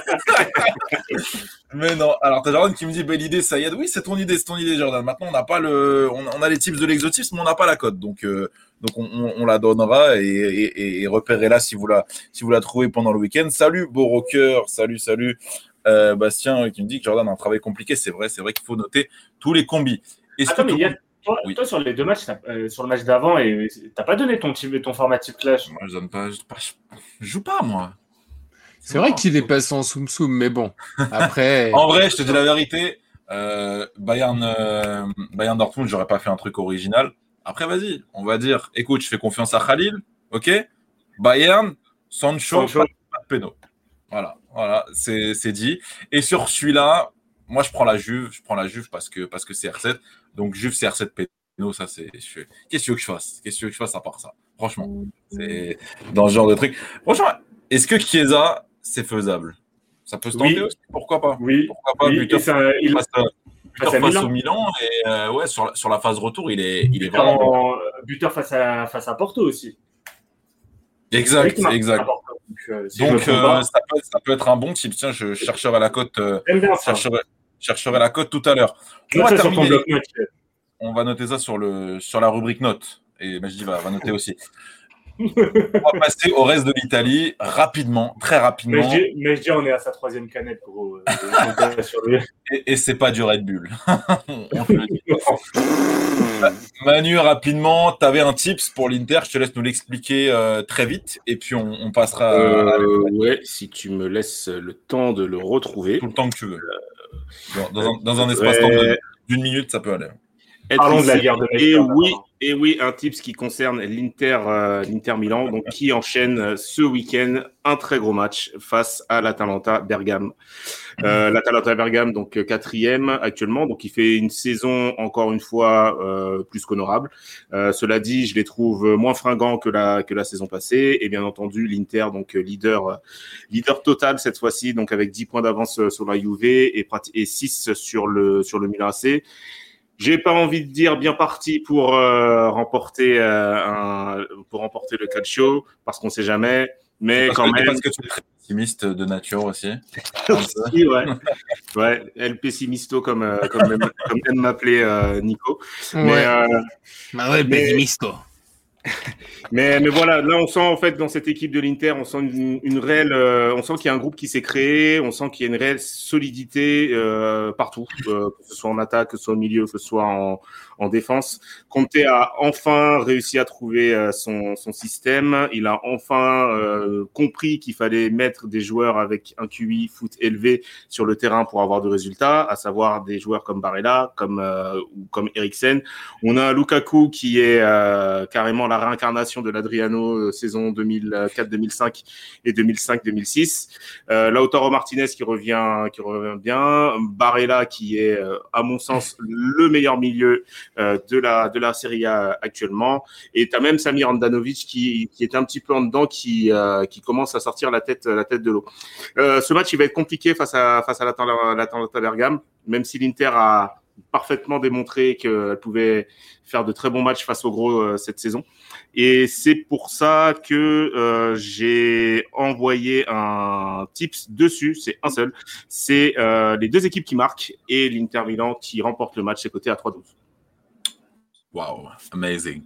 mais non. Alors, t'as Jordan qui me dit, belle idée, Sayed. Oui, c'est ton idée, c'est ton idée, Jordan. Maintenant, on n'a pas le, on, a les tips de l'exotisme, mais on n'a pas la cote. Donc, euh, donc on, on, la donnera et, et, et repérez-la si vous la, si vous la trouvez pendant le week-end. Salut, beau rocker. Salut, salut. Euh, Bastien qui me dit que Jordan a un travail compliqué. C'est vrai, c'est vrai qu'il faut noter tous les combis. Attends, que mais y a toi, toi, sur les deux matchs, euh, sur le match d'avant, et t'as pas donné ton, ton format type clash? Moi, je donne pas, je, joue pas, moi. C'est vrai qu'il est passé en soum soum, mais bon. Après. en vrai, je te dis la vérité. Euh, Bayern, euh, Bayern Dortmund, j'aurais pas fait un truc original. Après, vas-y, on va dire, écoute, je fais confiance à Khalil, ok? Bayern, Sancho, Sancho. pas de péno. Voilà, voilà, c'est dit. Et sur celui-là, moi, je prends la Juve, je prends la Juve parce que parce que c'est R7. Donc Juve CR7 Péno, ça c'est. Qu'est-ce que tu veux que je fasse? Qu'est-ce que tu veux que je fasse à part ça? Franchement, c'est dans ce genre de truc. Franchement, est-ce que Chiesa c'est faisable? Ça peut se tenter aussi Pourquoi pas? Oui. Pourquoi pas? Oui. Buteur, ça, il... face, buteur face, au Milan et euh, ouais sur la, sur la phase retour, il est il est vraiment bon. buteur face à face à Porto aussi. Exact, exact. Donc, Donc euh, ça, peut, ça, peut, être un bon type. Tiens, je chercherai la cote. Euh, chercherai, chercherai la cote tout à l'heure. On, va noter ça sur, le, sur la rubrique notes. Et Majdi va, va noter aussi. On va passer au reste de l'Italie rapidement, très rapidement. Mais je dis, on est à sa troisième canette, gros. et, et c'est pas du Red Bull. Manu, rapidement, tu avais un tips pour l'Inter. Je te laisse nous l'expliquer euh, très vite et puis on, on passera. Euh, ouais, si tu me laisses le temps de le retrouver. Tout le temps que tu veux. Dans, dans, un, dans un, espace d'une minute, ça peut aller. Parlons de la guerre de Et oui, et oui, un tips qui concerne l'Inter, euh, Milan, donc qui enchaîne euh, ce week-end un très gros match face à l'Atalanta Bergame. Euh, L'Atalanta Bergame, donc quatrième actuellement, donc il fait une saison encore une fois plus qu'honorable. Cela dit, je les trouve moins fringants que la que la saison passée, et bien entendu l'Inter, donc leader leader total cette fois-ci, donc avec 10 points d'avance sur la Juve et, et 6 sur le sur le Milan AC. J'ai pas envie de dire bien parti pour euh, remporter euh, un, pour remporter le calcio parce qu'on sait jamais, mais quand même. Parce que tu es très pessimiste de nature aussi. aussi ouais. ouais, El Pessimisto comme euh, comme, aime m'appeler euh, Nico. Ouais. Mais, euh, bah ouais, Pessimisto. mais, mais voilà, là on sent en fait dans cette équipe de l'Inter, on sent une, une réelle, euh, on sent qu'il y a un groupe qui s'est créé, on sent qu'il y a une réelle solidité euh, partout, euh, que ce soit en attaque, que ce soit au milieu, que ce soit en, en défense. Conte a enfin réussi à trouver euh, son, son, système, il a enfin euh, compris qu'il fallait mettre des joueurs avec un QI foot élevé sur le terrain pour avoir de résultats, à savoir des joueurs comme Barella, comme ou comme Eriksen. On a Lukaku qui est carrément la réincarnation de l'Adriano euh, saison 2004-2005 et 2005-2006. Euh, Lautaro Martinez qui revient, qui revient bien. Barella qui est, euh, à mon sens, le meilleur milieu euh, de la de la Serie A actuellement. Et tu as même Samir Andanovic qui, qui est un petit peu en dedans, qui qui commence à sortir la tête la tête de l'eau. ce match il va être compliqué face à face à l'Atalanta Bergame, même si l'Inter a parfaitement démontré qu'elle pouvait faire de très bons matchs face au gros euh, cette saison. Et c'est pour ça que euh, j'ai envoyé un tips dessus, c'est un seul. C'est euh, les deux équipes qui marquent et l'Inter Milan qui remporte le match, c'est côté à 3-12. Wow, amazing.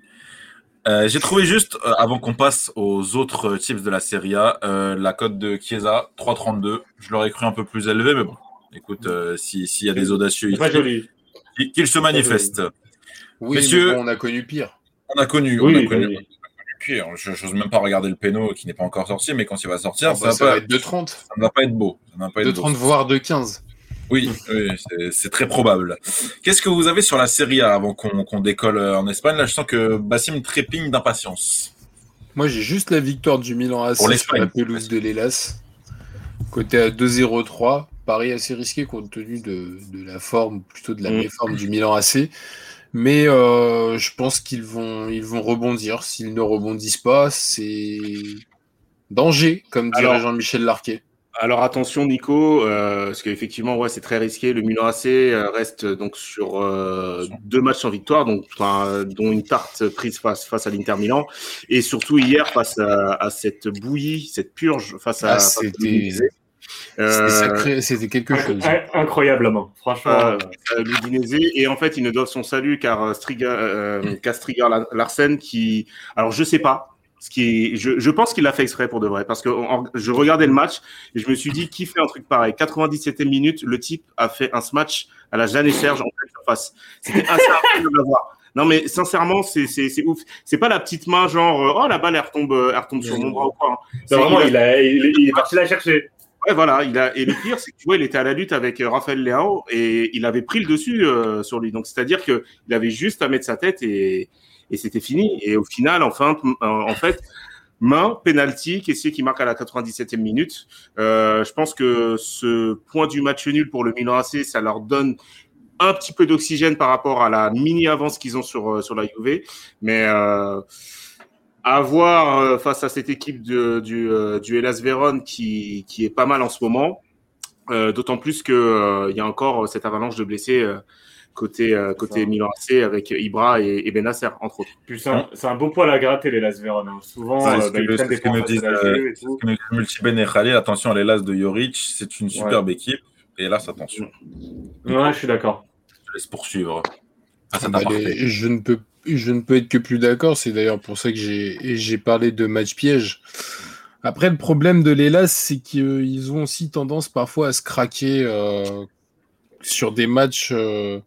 Euh, j'ai trouvé juste, euh, avant qu'on passe aux autres euh, tips de la Serie A, la cote de Chiesa, 3,32. Je l'aurais cru un peu plus élevée, mais bon, écoute, s'il y a des audacieux, qu'ils se manifestent. Oui, Messieurs, mais on a connu pire. On a connu, on a connu, pire. Je n'ose même pas regarder le péno qui n'est pas encore sorti, mais quand il va sortir, ah bah, ça, va, ça va pas, être 2,30. Ça ne va pas être beau. 2,30 voire 2,15. Oui, c'est très probable. Qu'est-ce que vous avez sur la Serie A avant qu'on décolle euh, en Espagne? Là, je sens que Bassim trépigne d'impatience. Moi, j'ai juste la victoire du Milan AC sur la pelouse de l'Hélas. Côté à 2-0-3, Paris assez risqué compte tenu de, la forme, plutôt de la mm. méforme du Milan AC. Mais euh, je pense qu'ils vont, ils vont rebondir. S'ils ne rebondissent pas, c'est danger, comme dirait Jean-Michel Larquet. Alors attention Nico, euh, parce qu'effectivement ouais c'est très risqué. Le Milan AC euh, reste donc sur euh, deux matchs sans victoire, donc dont une tarte prise face face à l'Inter Milan et surtout hier face à, cette bouillie, cette purge face à. Ah, c'était c'était quelque chose. Incroyablement, franchement. L'Udinese et en fait ils ne doivent son salut car Striga, Castriga Larsen qui, alors je sais pas ce qui est, je, je pense qu'il l'a fait exprès pour de vrai, parce que je regardais le match et je me suis dit, qui fait un truc pareil? 97e minute, le type a fait un smash à la Jeanne et Serge en pleine surface. C'était assez incroyable à voir. Non, mais sincèrement, c'est ouf. C'est pas la petite main genre, euh, oh la balle, elle retombe, elle retombe sur mon bras ou quoi. Hein. vraiment, il, a, il, il, est parti la chercher. Ouais, voilà. Il a, et le pire, c'est que tu vois, il était à la lutte avec euh, Raphaël Léao et il avait pris le dessus euh, sur lui. Donc, c'est-à-dire qu'il avait juste à mettre sa tête et, et c'était fini. Et au final, enfin, en fait, main, penalty, c'est qui marque à la 97e minute. Euh, je pense que ce point du match nul pour le Milan AC, ça leur donne un petit peu d'oxygène par rapport à la mini avance qu'ils ont sur, euh, sur la Juve. Mais euh, à voir euh, face à cette équipe du, du Hellas Vérone qui, qui est pas mal en ce moment. D'autant plus qu'il il y a encore cette avalanche de blessés côté, euh, côté Milan AC avec Ibra et, et Benasser, entre autres. C'est un, beau poil à gratter, les Las Verona. Hein. Souvent, euh, bah, ils prennent des ce que me disent, euh, et Khalil, attention, les Las de Joric, c'est une superbe équipe. Et là, attention. Ouais, je suis d'accord. Je laisse poursuivre. Ah, bah, je, ne peux, je ne peux être que plus d'accord. C'est d'ailleurs pour ça que j'ai parlé de match piège. Après, le problème de l'Elas, c'est qu'ils ont aussi tendance parfois à se craquer sur des matchs euh,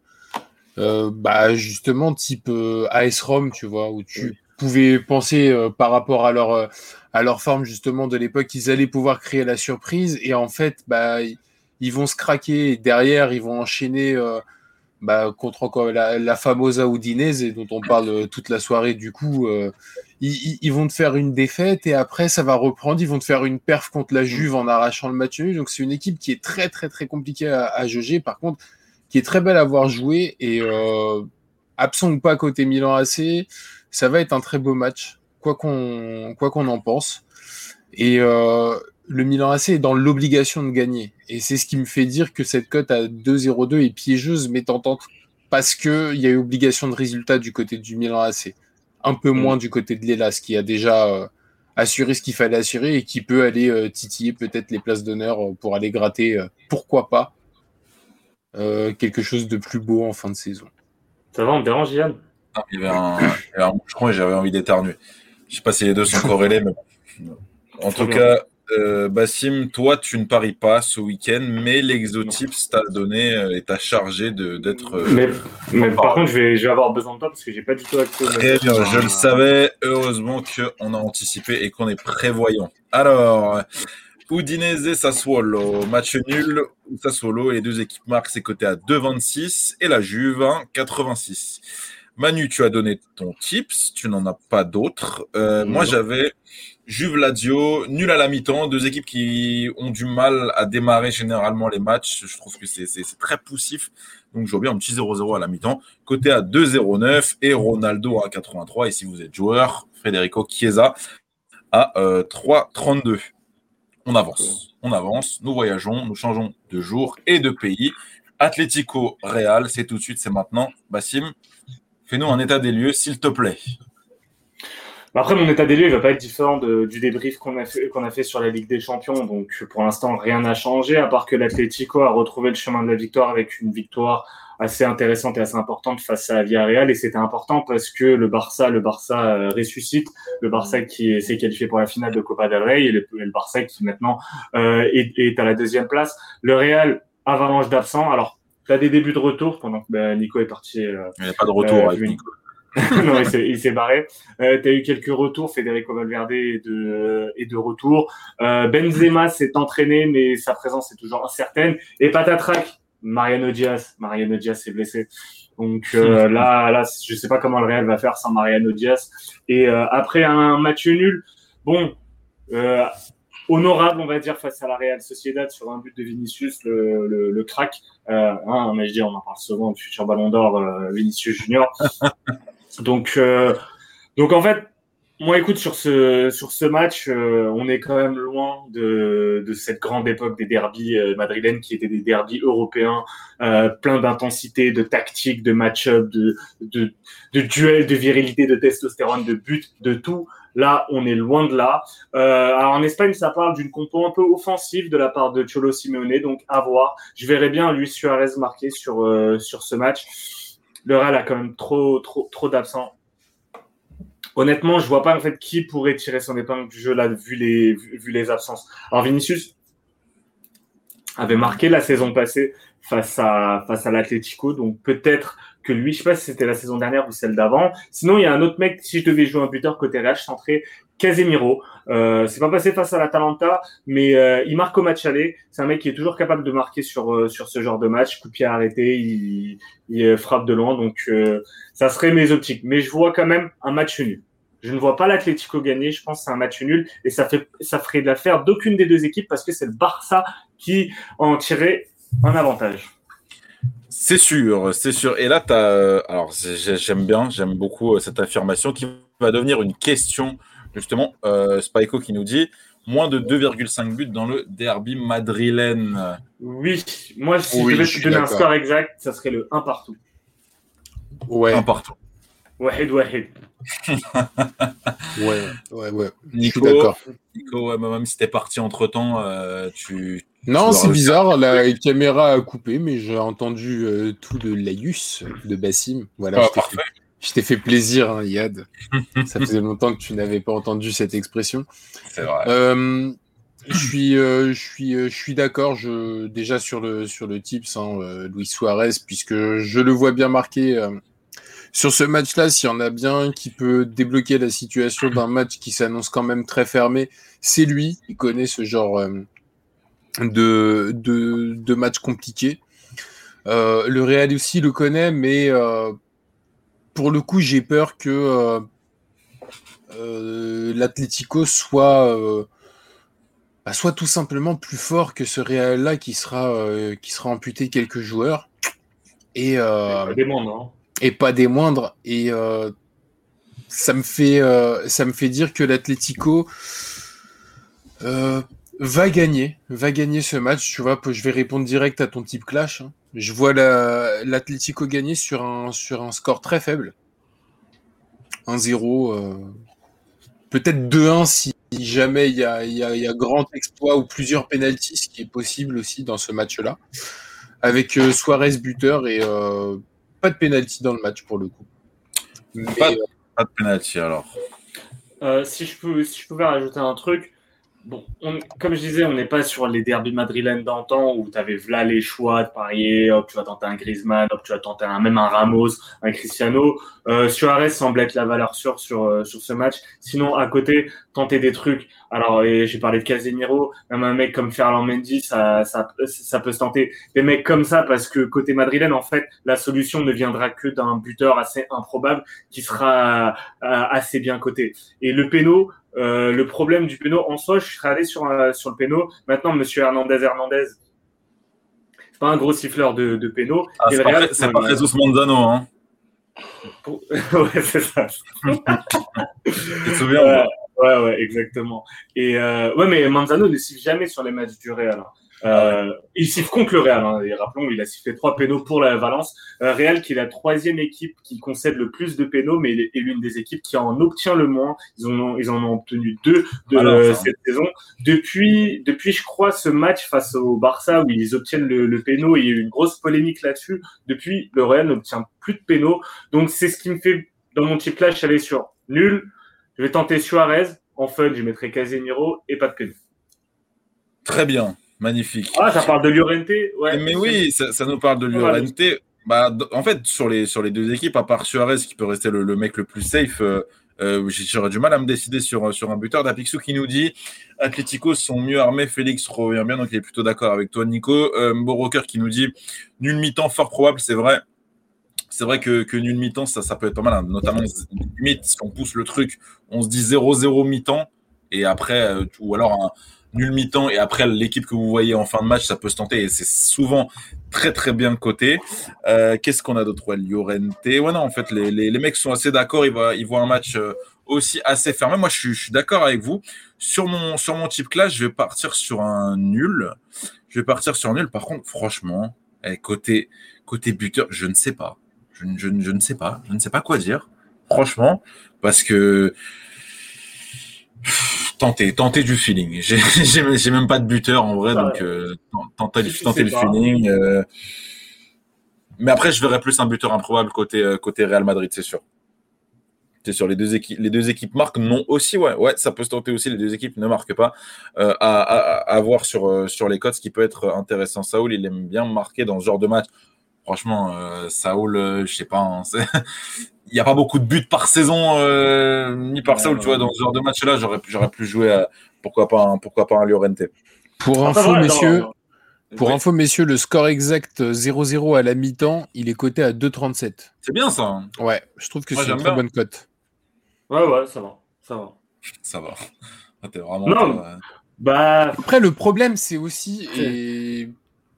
bah justement type euh, AS Rome, tu vois, où tu pouvais penser euh, par rapport à leur à leur forme justement de l'époque qu'ils allaient pouvoir créer la surprise. Et en fait bah ils vont se craquer et derrière ils vont enchaîner bah, contre encore la, la famosa Udinese dont on parle toute la soirée. Du coup ils, ils, vont te faire une défaite et après ça va reprendre. Ils vont te faire une perf contre la Juve en arrachant le match donc c'est une équipe qui est très très très compliquée à, à juger par contre qui est très belle à voir jouer et euh, absent ou pas côté Milan AC, ça va être un très beau match, quoi qu'on en pense. Et euh, le Milan AC est dans l'obligation de gagner. Et c'est ce qui me fait dire que cette cote à 2-0-2 est piégeuse mais tentante parce qu'il y a eu obligation de résultat du côté du Milan AC. Un peu moins du côté de l'Elas qui a déjà euh, assuré ce qu'il fallait assurer et qui peut aller titiller peut-être les places d'honneur pour aller gratter, pourquoi pas, euh, quelque chose de plus beau en fin de saison. Ça va, on dérange, Yann? Il, y avait un, il et j'avais envie d'éternuer. Je sais pas si les deux sont corrélés, mais en tout cas, euh, Bassim, toi, tu ne paries pas ce week-end, mais l'exotips t'a donné euh, et t'a chargé d'être. mais, mais par contre, je vais, je vais, avoir besoin de toi parce que j'ai pas du tout accès. Très bien, je le savais. Heureusement qu'on a anticipé et qu'on est prévoyant. Alors, Udinese Sassuolo, match nul. Sassuolo et les deux équipes marquent ses côtés à 2,26 et la Juve 86. Manu, tu as donné ton tips, tu n'en as pas d'autres. Euh, moi, j'avais Juve Lazio, nul à la mi-temps, deux équipes qui ont du mal à démarrer généralement les matchs. Je trouve que c'est très poussif. Donc, je bien un petit 0-0 à la mi-temps. Côté à 2,09 et Ronaldo à 83. Et si vous êtes joueur, Federico Chiesa à 3,32. On avance, on avance, nous voyageons, nous changeons de jour et de pays. Atlético Real, c'est tout de suite, c'est maintenant. Bassim, fais-nous un état des lieux, s'il te plaît. Après, mon état des lieux, il va pas être différent du débrief qu'on a fait sur la Ligue des Champions. Donc, pour l'instant, rien n'a changé, à part que l'Atlético a retrouvé le chemin de la victoire avec une victoire assez intéressante et assez importante face à Villarreal. Et c'était important parce que le Barça, le Barça euh, ressuscite, le Barça qui s'est qualifié pour la finale de Copa del Rey et le, Barça qui maintenant euh, est, est, à la deuxième place. Le Real, avalanche d'absents. Alors, tu as des débuts de retour pendant que ben, Nico est parti. Euh, il n'y a pas de retour avec Nico. non, il s'est barré. Euh, tu as eu quelques retours. Federico Valverde est de, est de retour. Euh, Benzema s'est entraîné, mais sa présence est toujours incertaine. Et patatrac, Mariano Diaz. Mariano Diaz s'est blessé. Donc euh, là, là, je sais pas comment le Real va faire sans Mariano Diaz. Et euh, après un match nul, bon, euh, honorable, on va dire, face à la Real Sociedad sur un but de Vinicius, le, le, le crack. Euh, hein, mais je dis, on en parle souvent, du futur Ballon d'Or, euh, Vinicius Junior. Donc, euh, donc en fait, moi, écoute, sur ce, sur ce match, euh, on est quand même loin de, de cette grande époque des derbies euh, madrilènes qui étaient des derbies européens, euh, plein d'intensité, de tactique, de match-up, de, de, de duel, de virilité, de testostérone, de but, de tout. Là, on est loin de là. Euh, alors en Espagne, ça parle d'une compo un peu offensive de la part de Cholo Simeone, donc à voir. Je verrais bien Luis Suarez marquer sur, euh, sur ce match le Real a quand même trop, trop, trop d'absents. Honnêtement, je vois pas en fait qui pourrait tirer son épingle du jeu là, vu les, vu les absences. Alors Vinicius avait marqué la saison passée face à, face à l'Atlético, donc peut-être que lui, je sais pas si c'était la saison dernière ou celle d'avant. Sinon, il y a un autre mec, si je devais jouer un buteur côté Real, centré, Casemiro. Euh, c'est pas passé face à la Talenta, mais euh, il marque au match aller. C'est un mec qui est toujours capable de marquer sur euh, sur ce genre de match. Coup de pied arrêté, il, frappe de loin. Donc ça serait mes optiques. Mais je vois quand même un match nul. Je ne vois pas l'Atlético gagner. Je pense que c'est un match nul et ça fait ça ferait de l'affaire d'aucune des deux équipes parce que c'est le Barça qui en tirait un avantage. C'est sûr, c'est sûr. Et là, tu as. Alors, j'aime bien, j'aime beaucoup cette affirmation qui va devenir une question justement, euh, Spyco qui nous dit moins de 2,5 buts dans le derby madrilène. Oui, moi, si je devais te donner un score exact, ça serait le 1 partout. Ouais. 1 partout. Wahid, Wahid. ouais, ouais, ouais. Nico, d'accord. Nico, même si t'es parti entre temps, euh, tu. Non, c'est bizarre, la caméra a coupé, mais j'ai entendu euh, tout de l'Aius de Bassim. Voilà, ah, parfait. Je t'ai fait plaisir, hein, Yad. Ça faisait longtemps que tu n'avais pas entendu cette expression. C'est vrai. Euh, je suis, euh, je suis, euh, je suis d'accord. Je déjà sur le sur le tips, hein, Luis Suarez, puisque je le vois bien marqué sur ce match-là. S'il y en a bien qui peut débloquer la situation d'un match qui s'annonce quand même très fermé, c'est lui. Il connaît ce genre de de, de match compliqué. le Real aussi le connaît, mais pour le coup, j'ai peur que euh, euh, l'Atlético soit, euh, bah, soit tout simplement plus fort que ce Real-là qui sera, qui sera amputé quelques joueurs. Et, pas des moindres. Hein. Et pas des moindres. Et ça, me fait, ça me fait dire que l'Atlético va gagner, va gagner ce match. Tu vois, je vais répondre direct à ton type clash. Hein. Je vois l'Atlético gagner sur un, sur un score très faible. 1-0. Euh, Peut-être 2-1 si jamais il y a, y, a, y a, grand exploit ou plusieurs pénalties, ce qui est possible aussi dans ce match-là. Avec euh, Suarez buteur et euh, pas de pénalty dans le match pour le coup. Mais, pas, de, pas de pénalty alors. Euh, si, je peux, si je pouvais rajouter un truc, Bon, comme je disais, on n'est pas sur les derbys madrilènes d'antan où tu avais là les choix de parier, hop, tu vas tenter un Griezmann, hop, tu vas tenter un, même un Ramos, un Cristiano. Euh, Suarez semble être la valeur sûre sur, euh, sur ce match. Sinon, à côté, tenter des trucs. Alors, j'ai parlé de Casemiro, même un mec comme Ferland Mendy, ça, ça, ça peut se tenter. Des mecs comme ça, parce que côté madrilène, en fait, la solution ne viendra que d'un buteur assez improbable qui sera euh, assez bien coté. Et le péno, euh, le problème du péno en soi, je serais allé sur, euh, sur le péno. Maintenant, monsieur Hernandez Hernandez, c'est pas un gros siffleur de, de péno. Ah, c'est pas, c'est pas Jesus Manzano, hein. ouais, c'est ça. tu te souviens ouais, ouais, ouais, exactement. Et euh, ouais, mais Manzano ne siffle jamais sur les matchs du Real. Hein. Euh, il siffle contre le Real. Hein, et rappelons, il a sifflé trois pénaux pour la Valence. Euh, Real qui est la troisième équipe qui concède le plus de pénaux, mais est l'une des équipes qui en obtient le moins. Ils, ont, ils en ont obtenu deux de cette saison. Depuis, depuis, je crois, ce match face au Barça où ils obtiennent le, le pénal, il y a eu une grosse polémique là-dessus. Depuis, le Real n'obtient plus de pénaux. Donc c'est ce qui me fait, dans mon petit clash, aller sur nul. Je vais tenter Suarez. En fun, je mettrai Casemiro et pas de pénaux. Très bien. Magnifique. Ah, ça parle de Llorente ouais, Mais oui, ça, nous parle de Llorente. Bah, en fait, sur les, sur les deux équipes, à part Suarez qui peut rester le, mec le plus safe, euh, euh, j'aurais du mal à me décider sur, sur un buteur. D'Apixou qui nous dit Atlético sont mieux armés, Félix revient bien, donc il est plutôt d'accord avec toi, Nico. Euh, Boroker qui nous dit nul mi-temps, fort probable, c'est vrai. C'est vrai que, que nul mi-temps, ça, ça peut être pas mal, hein. notamment limite si on pousse le truc, on se dit 0-0 mi-temps, et après, euh, ou alors un nul mi-temps et après l'équipe que vous voyez en fin de match, ça peut se tenter et c'est souvent très très bien coté. Euh, Qu'est-ce qu'on a d'autre? Ouais, Llorente. Ouais, non, en fait, les, les, mecs sont assez d'accord. Ils voient, ils voient un match euh, aussi assez fermé. Moi, je suis, je suis d'accord avec vous. Sur mon, sur mon type classe, je vais partir sur un nul. Je vais partir sur un nul. Par contre, franchement, eh, côté, côté buteur, je ne sais pas. Je, je, je ne sais pas. Je ne sais pas quoi dire. Franchement, parce que tenter, tenter du feeling. J'ai même pas de buteur en vrai, donc euh, tenter, tenter le feeling. Euh. Mais après, je verrais plus un buteur improbable côté, euh, côté Real Madrid, c'est sûr. C'est sûr, les deux équipes, les deux équipes marquent, non aussi, ouais, ouais, ça peut se tenter aussi. Les deux équipes ne marquent pas. à, à, voir sur, sur les codes, ce qui peut être intéressant. Saoul, il aime bien marquer dans ce genre de match. Franchement, Saoul, je sais pas, hein, il n'y a pas beaucoup de buts par saison, euh, ni par ça, tu vois, dans ce genre de match-là, j'aurais, j'aurais pu jouer à, pourquoi pas, un, pourquoi pas un Llorente. Pour info, messieurs, pour info, messieurs, le score exact 0-0 à la mi-temps, il est coté à 2,37. C'est bien ça. Hein. Ouais, je trouve que c'est une très bonne cote. Ouais, ouais, ça va. Ça va. Ça va. Ah, t'es vraiment. Non, bah... Après, le problème, c'est aussi, et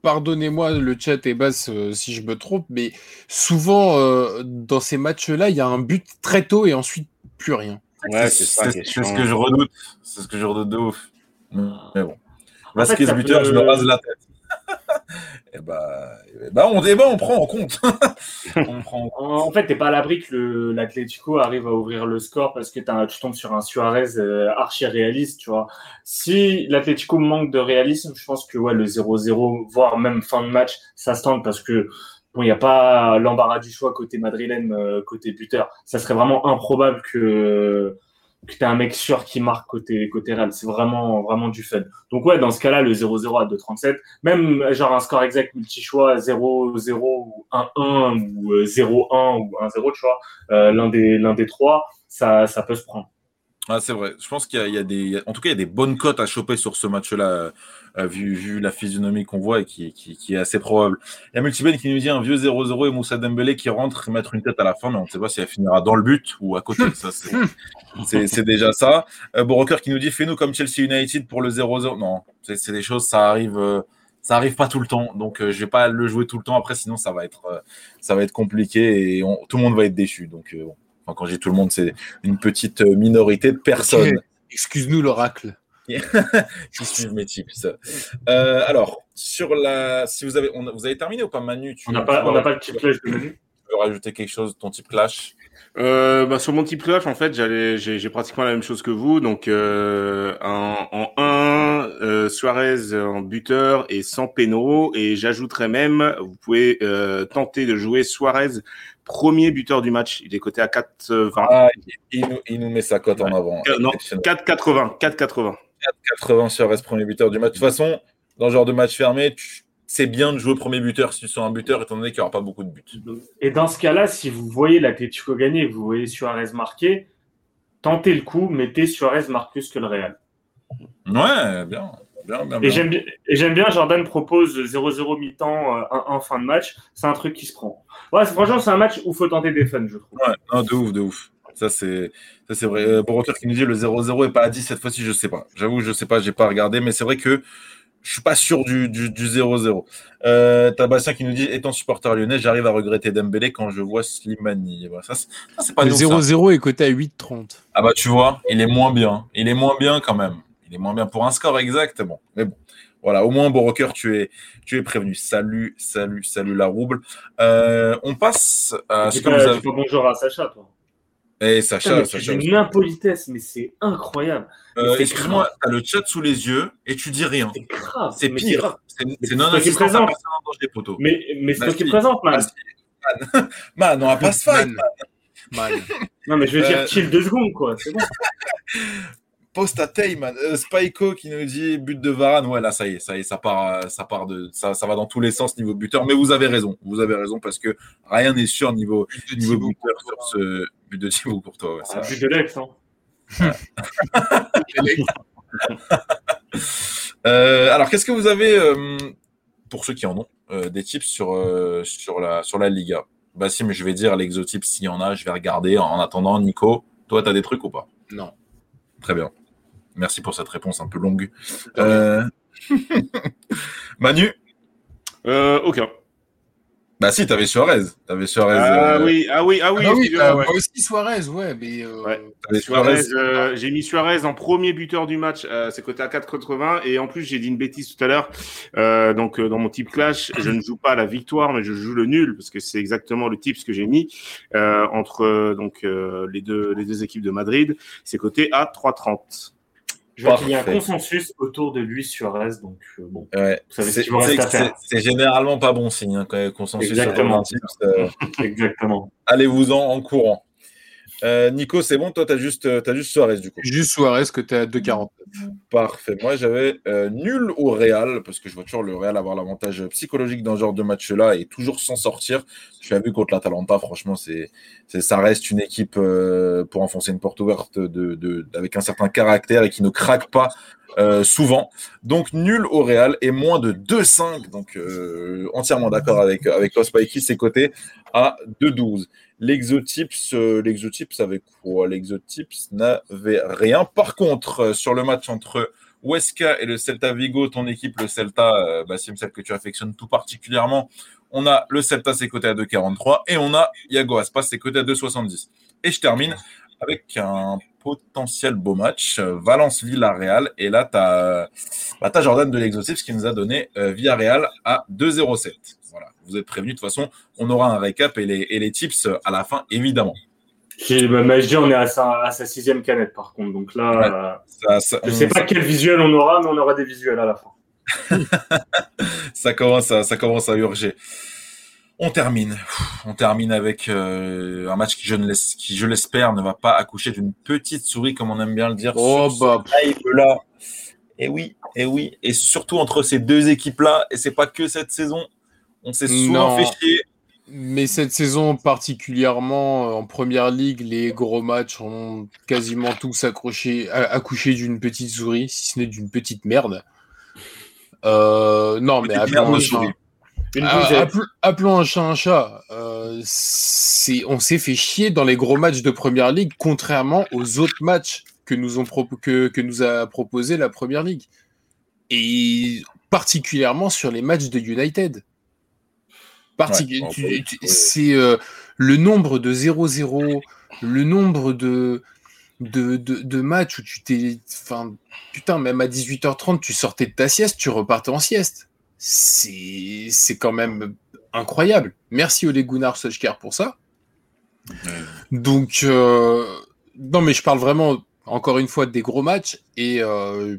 pardonnez-moi le chat et basse euh, si je me trompe, mais souvent euh, dans ces matchs-là, il y a un but très tôt et ensuite plus rien. Ouais, c'est ce que je redoute. C'est ce que je redoute de ouf. Mais bon. Vasquez buteur, je me rase la tête. Et eh bah, eh bah, on, eh bah, on prend en compte. on prend en, fait, t'es pas à l'abri que l'Atlético arrive à ouvrir le score parce que tu tombes sur un Suarez euh, archi réaliste, tu vois. Si l'Atlético manque de réalisme, je pense que ouais, le 0-0, voire même fin de match, ça se tente parce que bon, il n'y a pas l'embarras du choix côté madrilène, euh, côté buteur. Ça serait vraiment improbable que que tu un mec sûr qui marque côté, côté. C'est vraiment, vraiment du fun. Donc, ouais, dans ce cas-là, le 0-0 à 2-37, même genre un score exact multi-choix 0-0 ou 1-1 ou 0-1 ou 1-0, tu vois, euh, l'un des, l'un des trois, ça, ça peut se prendre. Ah, c'est vrai. Je pense qu'il y, a des, en tout cas, il y a des bonnes cotes à choper sur ce match-là, euh, vu, vu, la physionomie qu'on voit et qui, qui, qui, est assez probable. Il y a Multiben qui nous dit un vieux 0-0 et Moussa Dembélé qui rentre et mettre une tête à la fin, mais on ne sait pas si elle finira dans le but ou à côté. ça, c'est déjà ça. Euh, Boroker qui nous dit fais-nous comme Chelsea United pour le 0-0. Non, c'est des choses, ça arrive. Euh, ça arrive pas tout le temps, donc euh, je vais pas le jouer tout le temps. Après, sinon ça va être, ça va être compliqué et tout le monde va être déçu. Donc bon quand j'ai tout le monde, c'est une petite euh, minorité de personnes. Excuse-nous l'oracle. qui suivent mes tips. Euh, alors, sur la, si vous avez, vous avez terminé ou pas, Manu? On n'a pas, pas le type clash de Manu? Tu veux rajouter quelque chose, ton type clash? Euh, bah, sur mon type clash, en fait, j'allais, j'ai, pratiquement la même chose que vous. Donc, euh, en, en 1, euh, Suarez en buteur et sans pénaux. Et j'ajouterais même, vous pouvez euh, tenter de jouer Suarez premier buteur du match. Il est coté à 4,20. Ah, il, nous, il, nous, met sa cote en avant. Non, 4,80. 4,80. 4,80 Suarez premier buteur du match. De toute façon, dans ce genre de match fermé, c'est bien de jouer premier buteur si tu sens un buteur, étant donné qu'il n'y aura pas beaucoup de buts. Et dans ce cas-là, si vous voyez l'Atletico gagner, vous voyez Suarez marquer, tentez le coup, mettez Suarez marque plus que le Real. Ouais, bien. Et j'aime bien, Jordan propose 0-0 mi-temps, 1-1 euh, fin de match. C'est un truc qui se prend. Ouais, franchement, c'est un match où il faut tenter des fun, je trouve. Ouais, de ouf, de ouf. Ça, c'est, ça, c'est vrai. Euh, pour Rocker qui nous dit le 0-0 est pas à 10 cette fois-ci, je sais pas. J'avoue, je sais pas, j'ai pas regardé, mais c'est vrai que je suis pas sûr du 0-0. Euh, Tabassin qui nous dit étant supporter lyonnais, j'arrive à regretter Dembélé quand je vois Slimani. ça, c'est pas le 0-0 est coté à 8-30. Ah bah tu vois, il est moins bien. Il est moins bien quand même. Il est moins bien pour un score exact. Bon, mais bon. Voilà, au moins, Boroker, tu es, tu es prévenu. Salut, salut, salut la rouble. Euh, on passe à ce que vous avez... Bonjour à Sacha, toi. Eh, Sacha, Sacha. une impolitesse, mais c'est incroyable. Euh, Excuse-moi, t'as le chat sous les yeux et tu dis rien. C'est grave. C'est pire. C'est non assistant des poteaux. Mais, mais c'est toi qui présente, man. Man, man on va pas se fight, man. man. Non, mais je vais dire euh, chill deux secondes, quoi. C'est bon. post à Tayman. Euh, Spyco qui nous dit but de Varane. Ouais, là, ça y est, ça y est, ça part, euh, ça part de, ça, ça va dans tous les sens niveau buteur. Mais vous avez raison, vous avez raison parce que rien n'est sûr niveau, niveau buteur sur ce but de Thibaut Courtois. Ouais, ah, but de l'ex, hein. euh, alors, qu'est-ce que vous avez, euh, pour ceux qui en ont, des tips sur, sur, la, sur la Liga? Bah, si, mais je vais dire l'exotype s'il y en a, je vais regarder. En attendant, Nico, toi, tu as des trucs ou pas? Non. Très bien. Merci pour cette réponse un peu longue. Euh, Manu euh, Aucun. Bah si, t'avais Suarez. T'avais Suarez. Ah euh, oui, ah oui, ah oui. Ah oui bah, aussi Suarez, ouais. Mais Suarez, j'ai mis Suarez en premier buteur du match. c'est côté à 4,80 et en plus j'ai dit une bêtise tout à l'heure. donc dans mon type clash, je ne joue pas la victoire, mais je joue le nul parce que c'est exactement le type que j'ai mis entre donc les deux les deux équipes de Madrid. C'est côté à 3,30. Je vois qu'il y a un consensus autour de lui sur S, donc euh, bon. c'est généralement pas bon signe hein, quand il y a consensus Exactement. Euh, Exactement. Allez-vous-en en courant. Euh, Nico, c'est bon, toi, tu as juste, as juste Suarez du coup. Juste Suarez que tu es à 2,40. Parfait. Moi, j'avais nul au Real, parce que je vois toujours le Real avoir l'avantage psychologique dans ce genre de match-là et toujours s'en sortir. Je l'ai vu contre l'Atalanta, franchement, c'est, ça reste une équipe pour enfoncer une porte ouverte de, de, avec un certain caractère et qui ne craque pas souvent. Donc nul au Real et moins de 2-5. Donc entièrement d'accord avec, avec Ospikey, ses côtés à 2-12. L'exotips, euh, l'exotips avait quoi? L'exotips n'avait rien. Par contre, euh, sur le match entre Huesca et le Celta Vigo, ton équipe, le Celta, euh, Bassim, celle que tu affectionnes tout particulièrement, on a le Celta, c'est coté à 2,43 et on a Iago Aspas, c'est coté à 2,70. Et je termine avec un potentiel beau match, Valence-Villarreal. Et là, tu bah, Jordan de l'Exotips qui nous a donné Villarreal à 2,07. Voilà, vous êtes prévenus. De toute façon, on aura un récap et les, et les tips à la fin, évidemment. Bah, je dis, on est à sa, sixième canette, par contre. Donc là, je ne sais pas quel visuel on aura, mais on aura des visuels à la fin. ça, commence à, ça commence à urger. On termine. On termine avec euh, un match qui, je, ne laisse, qui, je l'espère, ne va pas accoucher d'une petite souris, comme on aime bien le dire. Oh, bah. là. Et oui, et oui. Et surtout entre ces deux équipes-là, et c'est pas que cette saison, on s'est souvent fait chier. Mais cette saison particulièrement euh, en première ligue, les gros matchs ont quasiment tous accroché, accouché d'une petite souris, si ce n'est d'une petite merde. Euh, non, mais appelons un, chat, ah, appelons un chat un chat. Euh, on s'est fait chier dans les gros matchs de première ligue, contrairement aux autres matchs que nous, ont que, que nous a proposé la première ligue. Et particulièrement sur les matchs de United. C'est euh, le nombre de 0-0, le nombre de, de, de, matchs où tu t'es. Enfin, putain, même à 18h30, tu sortais de ta sieste, tu repartais en sieste. C'est quand même incroyable. Merci Ole Gunnar Solskjaer pour ça. Donc, euh, non, mais je parle vraiment, encore une fois, des gros matchs. Et euh,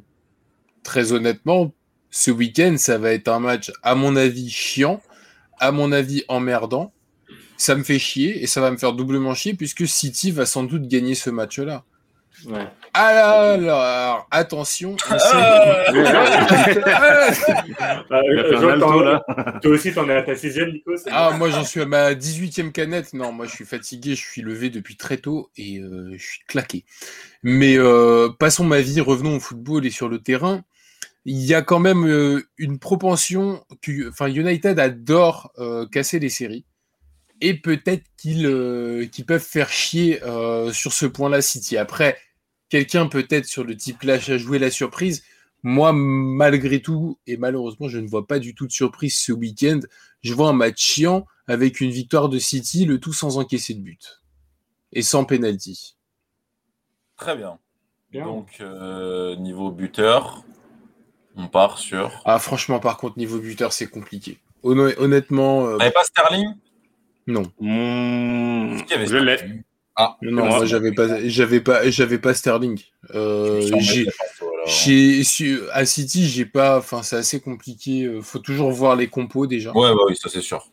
très honnêtement, ce week-end, ça va être un match, à mon avis, chiant à mon avis, emmerdant. Ça me fait chier et ça va me faire doublement chier puisque City va sans doute gagner ce match-là. Ouais. Alors, attention. Ah toi aussi, t'en es à ta sixième, Nico Ah, moi, j'en suis à ma 18e canette. Non, moi, je suis fatigué. Je suis levé depuis très tôt et euh, je suis claqué. Mais euh, passons ma vie, revenons au football et sur le terrain il y a quand même euh, une propension que, enfin, United adore euh, casser les séries. Et peut-être qu'ils euh, peuvent faire chier sur ce point-là City. Après, quelqu'un peut-être sur le type clash a joué la surprise. Moi, malgré tout, et malheureusement, je ne vois pas du tout de surprise ce week-end. Je vois un match chiant avec une victoire de City, le tout sans encaisser de but. Et sans penalty. Très bien. Donc, niveau buteur, On part sur. Ah, franchement, par contre, niveau buteur, c'est compliqué. Honnêtement. Euh... pas Sterling? Non. Mmh... Je l'ai. Ah, non, moi j'avais pas, j'avais pas, j'avais pas Sterling. Euh, j'ai, à City, j'ai pas, enfin c'est assez compliqué. Euh, faut toujours voir les compos déjà. Ouais, ouais oui, ça c'est sûr.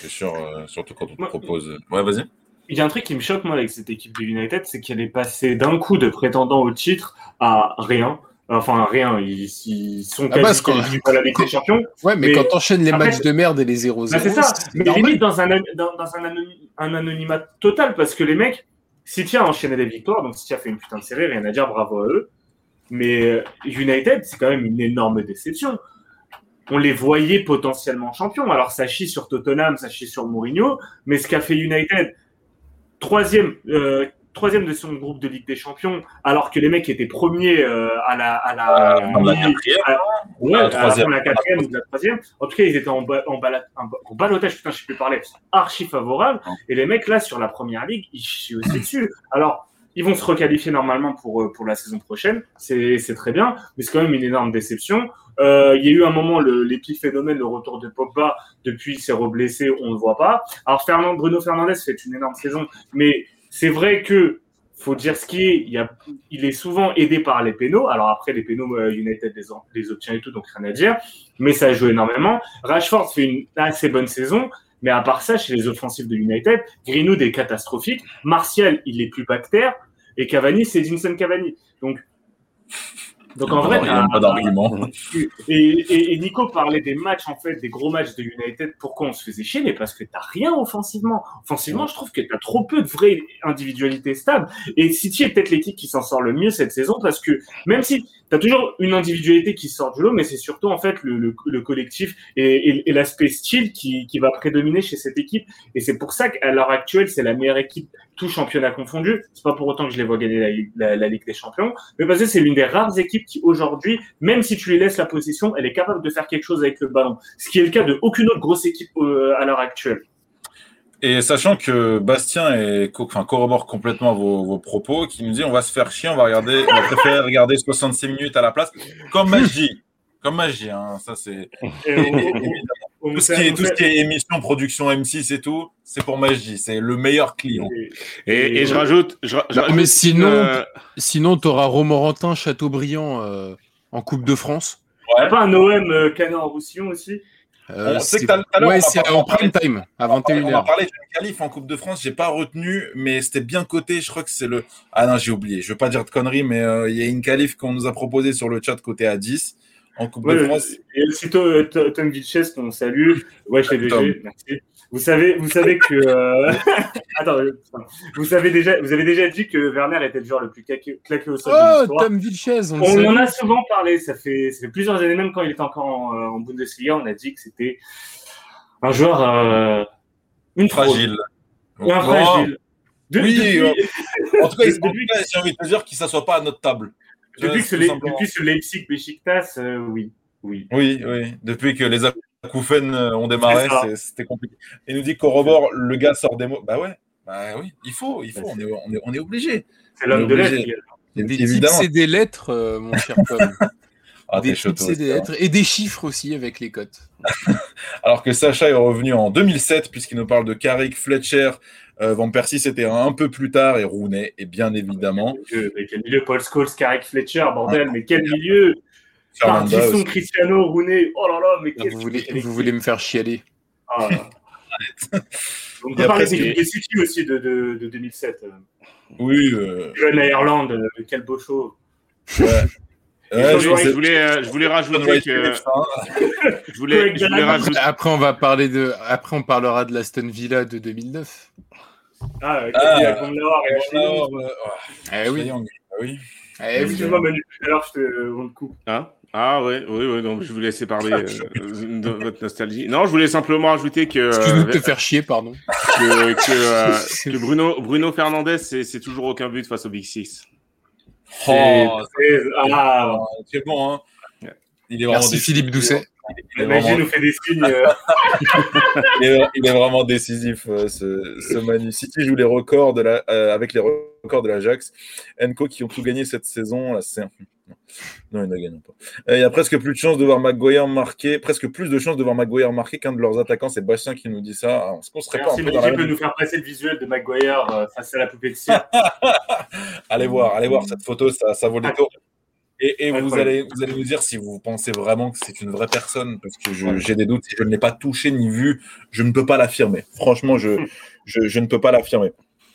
C'est sûr, euh, surtout quand on te propose. Ouais, vas-y. Il y a un truc qui me choque moi avec cette équipe de United, c'est qu'elle est passée d'un coup de prétendant au titre à rien. Enfin, rien, ils, sont ah quasi la Ligue des Champions. Ouais, mais, quand t'enchaînes les matchs de merde et les 0-0. Bah c'est ça, mais limite dans, un, dans, un, un, anonymat total, parce que les mecs, City a enchaîné des victoires, donc City a fait une putain de série, rien à dire, bravo à eux. Mais United, c'est quand même une énorme déception. On les voyait potentiellement champions. Alors ça chie sur Tottenham, ça chie sur Mourinho, mais ce qu'a fait United, troisième, euh, troisième de son groupe de Ligue des Champions, alors que les mecs étaient premiers euh, à la, à la, euh, la quatrième, ouais, la, troisième. la quatrième ou la troisième. En tout cas, ils étaient en, en, en, balotage, putain, je sais plus parler, archi favorable. Et les mecs là sur la première ligue, ils chient aussi dessus. Alors. Ils vont se requalifier normalement pour, euh, pour la saison prochaine, c'est très bien, mais c'est quand même une énorme déception. Euh, il y a eu un moment l'épiphénomène, le retour de Pogba, depuis il s'est reblessé, on ne le voit pas. Alors Fernand, Bruno Fernandez fait une énorme saison, mais c'est vrai que faut dire ce qui est, il, est souvent aidé par les pénaux. Alors après, les pénaux, euh, United les, obtient et tout, donc rien à dire. Mais ça joue énormément. Rashford fait une assez bonne saison. Mais à part ça, chez les offensifs de United, Greenwood est catastrophique. Martial, il est plus bactère. Et Cavani, c'est Vincent Cavani. Donc, donc en vrai, pas d'argument. Et, et, Nico parlait des matchs, en fait, des gros matchs de United. Pourquoi on se faisait chier? Mais parce que tu n'as rien offensivement. Offensivement, je trouve que tu as trop peu de vraies individualités stables. Et City est peut-être l'équipe qui s'en sort le mieux cette saison parce que même si tu as toujours une individualité qui sort du lot, mais c'est surtout en fait le, le, collectif et, et, l'aspect style qui, qui, va prédominer chez cette équipe. Et c'est pour ça qu'à l'heure actuelle, c'est la meilleure équipe, tout championnat confondu. C'est pas pour autant que je les vois gagner la, la, Ligue des Champions, mais parce que c'est l'une des rares équipes qui aujourd'hui, même si tu lui laisses la position, elle est capable de faire quelque chose avec le ballon. Ce qui est le cas de aucune autre grosse équipe euh, à l'heure actuelle. Et sachant que Bastien est, enfin, corrobore complètement vos, propos, qui nous dit on va se faire chier, on va regarder, on va préférer regarder 66 minutes à la place, comme magie. Comme magie, hein, ça c'est. Tout, ce qui est, tout ce qui est émission, production M6 et tout, c'est pour magie, c'est le meilleur client. Et, je rajoute. Je, mais sinon, euh... sinon tu auras Romorantin, Châteaubriand euh, en Coupe de France. Ouais. pas un OM euh, Canet-en-Roussillon aussi euh, ouais, c'est en prime time, à 21h. On va parler d'une qualif en Coupe de France, j'ai pas retenu, mais c'était bien coté. Je crois que c'est le. Ah non, j'ai oublié. Je veux pas dire de conneries, mais euh, il y a une qualif qu'on nous a proposée sur le chat côté à 10 en Coupe de France. Et aussi Tom Vilches, qu'on salue. Ouais, je l'ai merci. Vous savez, vous savez que. Euh... Attends, vous savez déjà, vous avez déjà dit que Werner était le joueur le plus claqué, au sol. Oh, Tom Vilches, on, on en a souvent parlé. Ça fait, ça fait plusieurs années, même quand il était encore en, euh, en Bundesliga, on a dit que c'était un joueur. Euh, une fragile. Un fragile. oui, depuis... Euh, en tout cas, depuis... j'ai envie de te dire qu'il ne s'assoit pas à notre table. Depuis, que, depuis ce Leipzig Besiktas, euh, oui. Oui. oui, oui. Depuis que les Koufen euh, ont démarré, c'était compliqué. Il nous dit corrobore, le gars sort des mots. Bah ouais, bah oui, il faut, il faut, on est, on est, on est obligé. C'est l'homme de lettres. Et des lettres, euh, mon cher Tom. ah, des tips et des lettres et des chiffres aussi avec les cotes. Alors que Sacha est revenu en 2007 puisqu'il nous parle de Carrick, Fletcher, euh, Van Persie c'était un peu plus tard et Rooney et bien évidemment. Mais quel milieu, Paul Scholes, Carrick, Fletcher, bordel, mais quel milieu Partition Cristiano, Rooney, oh là là, mais qu'est-ce vous, voulez, vous voulez me faire chialer ah. On peut parler des City aussi de, de, de, 2007. Oui. Euh... Jeune Ireland, euh, quel beau show. Ouais. Ouais, je, voulais, euh, je voulais rajouter que. je voulais, je voulais rajouter... Après, on va parler de. Après, on parlera de l'Aston Villa de 2009. Ah, euh, ah, eh oui. oui. Eh, Excuse-moi, Manu, tout à l'heure, je te, on te coupe. Hein ah ouais, oui, oui, donc je vous laissais parler euh, de votre nostalgie. Non, je voulais simplement ajouter que. Excuse-nous de te faire chier, pardon. Que, que, euh, Bruno, Bruno Fernandez, c'est toujours aucun but face au Big Six. Oh, c'est ah, bon, hein. Il est Merci Philippe Doucet. La magie nous fait des signes. Euh. il, est, vraiment décisif, ce, ce Manu. City joue les records de la, avec les records de l'Ajax. Enco qui ont tout gagné cette saison. Là, c'est Non, ils ne gagnent pas. il y a presque plus de chances de voir Maguire marquer, presque plus de chances de voir Maguire marquer qu'un de leurs attaquants. C'est Bastien qui nous dit ça. Est-ce qu'on serait pas un peu peut nous faire passer le visuel de Maguire euh, face à la poupée de cire. allez voir, allez voir cette photo, ça, ça vaut le tour. Et, vous, allez, vous allez nous dire si vous pensez vraiment que c'est une vraie personne, parce que j'ai des doutes. Si je ne l'ai pas touché ni vu, je ne peux pas l'affirmer. Franchement, je, je, ne peux pas l'affirmer.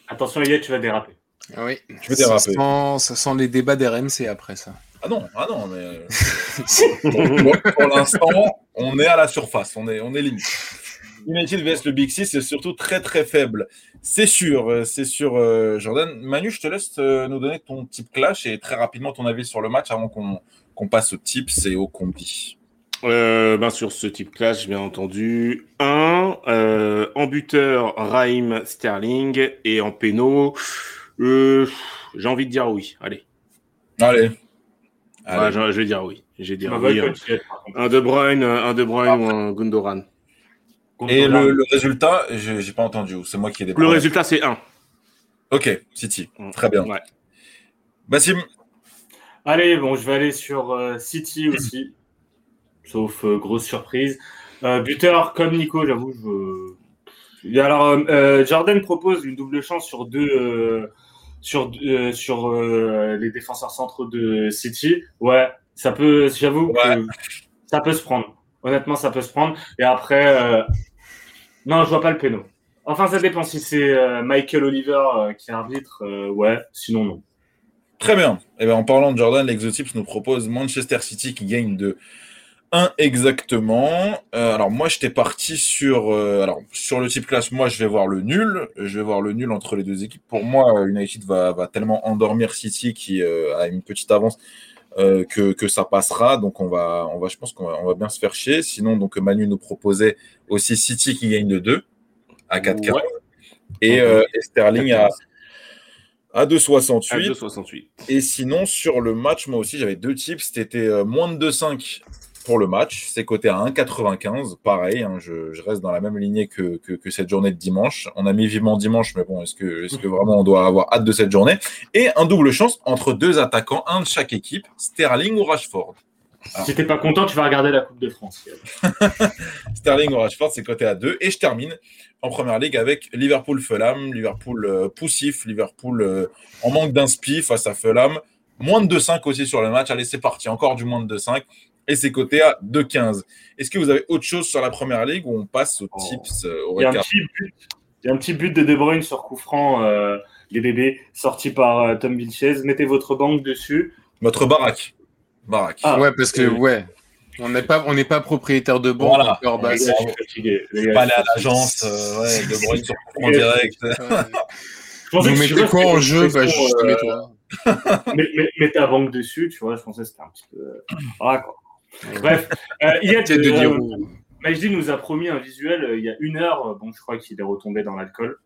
Attention, Eliette, tu vas déraper. Ah oui, vais déraper. Ça sent, ça sent les débats d'RMC après ça. Ah non, ah non, mais pour, l'instant, on est à la surface, on est, on est limite. United vs le Big Six, c'est surtout très très faible. C'est sûr, c'est sûr, euh, Jordan. Manu, je te laisse euh, nous donner ton type clash et très rapidement ton avis sur le match avant qu'on passe au tips et au combi. Euh, ben sur ce type clash, bien entendu. Un, en buteur, Raim Sterling et en péno, j'ai envie de dire oui. Allez. Allez je, vais dire oui. Je dire oui. Un, De Bruyne, un De Bruyne ou un Gundogan. Et le, résultat, j'ai pas entendu. C'est moi qui ai des. Le résultat, c'est 1. Ok, City. Mm. Très bien. Ouais. Bassim. Allez, bon, je vais aller sur euh, City aussi. Sauf euh, grosse surprise. Euh, buteur comme Nico, j'avoue, je. Alors, Jordan propose une double chance sur deux sur, euh, sur euh, les défenseurs centraux de City, ouais, ça peut, j'avoue, ça peut se prendre. Honnêtement, ça peut se prendre. Et après, euh, non, je vois pas le péno. Enfin, ça dépend si c'est Michael Oliver qui arbitre, ouais, sinon non. Très bien. Eh bien, en parlant de Jordan, l'Exotips nous propose Manchester City qui gagne de exactement. Euh, alors moi j'étais parti sur euh, alors sur le type classe, moi je vais voir le nul, je vais voir le nul entre les deux équipes. Pour moi, United va, va tellement endormir City qui euh, a une petite avance que, que ça passera. Donc on va on va je pense qu'on va, on va bien se faire chier. Sinon donc Manu nous proposait aussi City qui gagne de 2 à 4 4 et, Sterling à à 2,68. Et sinon, sur le match, moi aussi, j'avais deux types. C'était moins de 2,5 pour le match. C'est coté à 1,95. Pareil, hein, je, reste dans la même lignée que, cette journée de dimanche. On a mis vivement dimanche, mais bon, est-ce que, est que vraiment on doit avoir hâte de cette journée? Et un double chance entre deux attaquants, un de chaque équipe, Sterling ou Rashford. Si Si t'es pas content, tu vas regarder la Coupe de France. Sterling ou Rashford, c'est coté à 2. Et je termine en première ligue avec Liverpool Fulham, Liverpool euh, poussif, Liverpool euh, en manque d'inspi face à Fulham. Moins de 2-5 aussi sur le match. Allez, c'est parti. Encore du moins de 2-5 et c'est coté à 2,15. Est-ce que vous avez autre chose sur la première ligue ou on passe aux oh. tips euh, au il, y a un petit but, il y a un petit but de De Bruyne sur coup franc, euh, les bébés, sorti par euh, Tom Vilches. Mettez votre banque dessus. Votre baraque. Baraque. Ah, ouais, parce que, ouais. On n'est pas, on n'est pas propriétaire de banque. Voilà. Encore, bah, je suis fatigué. pas aller à l'agence, ouais, De Bruyne sur coup franc direct. Vous mettez quoi en jeu bah, je mets toi. mets, ta banque dessus, tu vois, je pensais que c'était un petit peu. Voilà, quoi. Bref, euh, Yet, euh, Majdi nous a promis un visuel euh, il y a une heure. Bon, je crois qu'il est retombé dans l'alcool.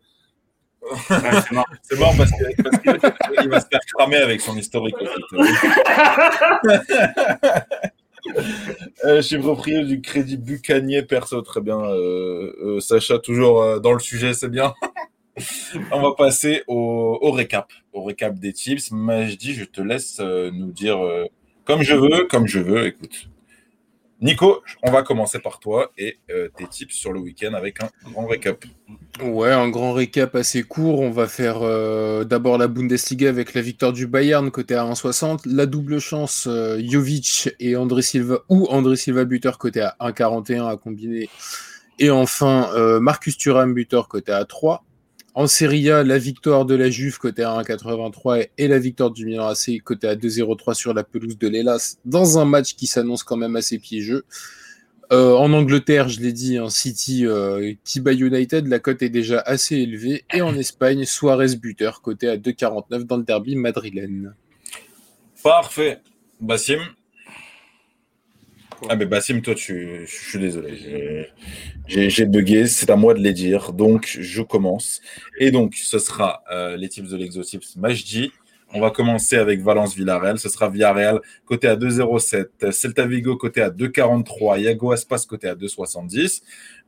c'est mort, mort parce qu'il va se faire cramer avec son historique. je suis propriétaire du crédit Bucanier perso, très bien. Sacha, toujours dans le sujet, c'est bien. On va passer au, au, récap, au récap des tips. Majdi, je te laisse nous dire comme je veux, comme je veux. Écoute. Nico, on va commencer par toi et euh, tes tips sur le week-end avec un grand récap. Ouais, un grand récap assez court. On va faire euh, d'abord la Bundesliga avec la victoire du Bayern côté à 1,60, la double chance euh, Jovic et André Silva ou André Silva buteur côté à 1,41 à combiner. Et enfin Marcus Thuram buteur côté à 3. En Serie A, la victoire de la Juve côté à 1,83 et la victoire du Milan AC côté à 2,03 sur la pelouse de l'Elas dans un match qui s'annonce quand même assez piégeux. Euh, en Angleterre, je l'ai dit, un City euh, qui bat United, la cote est déjà assez élevée. Et en Espagne, Suarez buteur côté à 2,49 dans le derby madrilène. Parfait. Bassim? Ah mais Bassim, toi, tu, je suis désolé. J'ai bugué, c'est à moi de les dire. Donc, je commence. Et donc, ce sera euh, les tips de l'exotips Majdi, On va commencer avec Valence-Villarreal. Ce sera Villarreal côté à 2,07. Celta Vigo côté à 2,43. Yago Aspas côté à 2,70.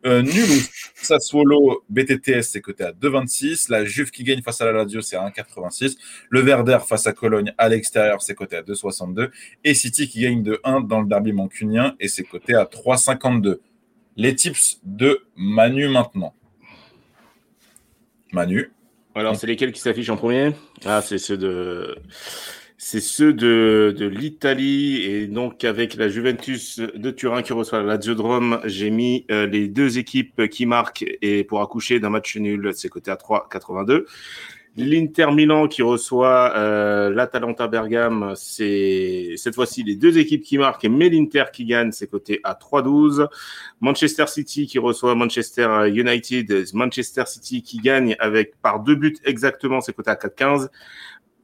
Euh, Nul Sassuolo BTTS c'est côté à 2,26. La Juve qui gagne face à la Lazio c'est à 1,86. Le Verder face à Cologne à l'extérieur c'est côté à 2,62. Et City qui gagne de 1 dans le derby mancunien et c'est côté à 3,52. Les tips de Manu maintenant. Manu. Alors, c'est lesquels qui s'affichent en premier? Ah, c'est ceux de. C'est ceux de, de l'Italie et donc avec la Juventus de Turin qui reçoit la Lazio j'ai mis euh, les deux équipes qui marquent et pour accoucher d'un match nul, c'est côté à 3,82. L'Inter Milan qui reçoit euh, l'Atalanta Bergame, c'est cette fois-ci les deux équipes qui marquent, mais l'Inter qui gagne, c'est côté à 3-12. Manchester City qui reçoit Manchester United, Manchester City qui gagne avec par deux buts exactement, c'est côté à 4-15.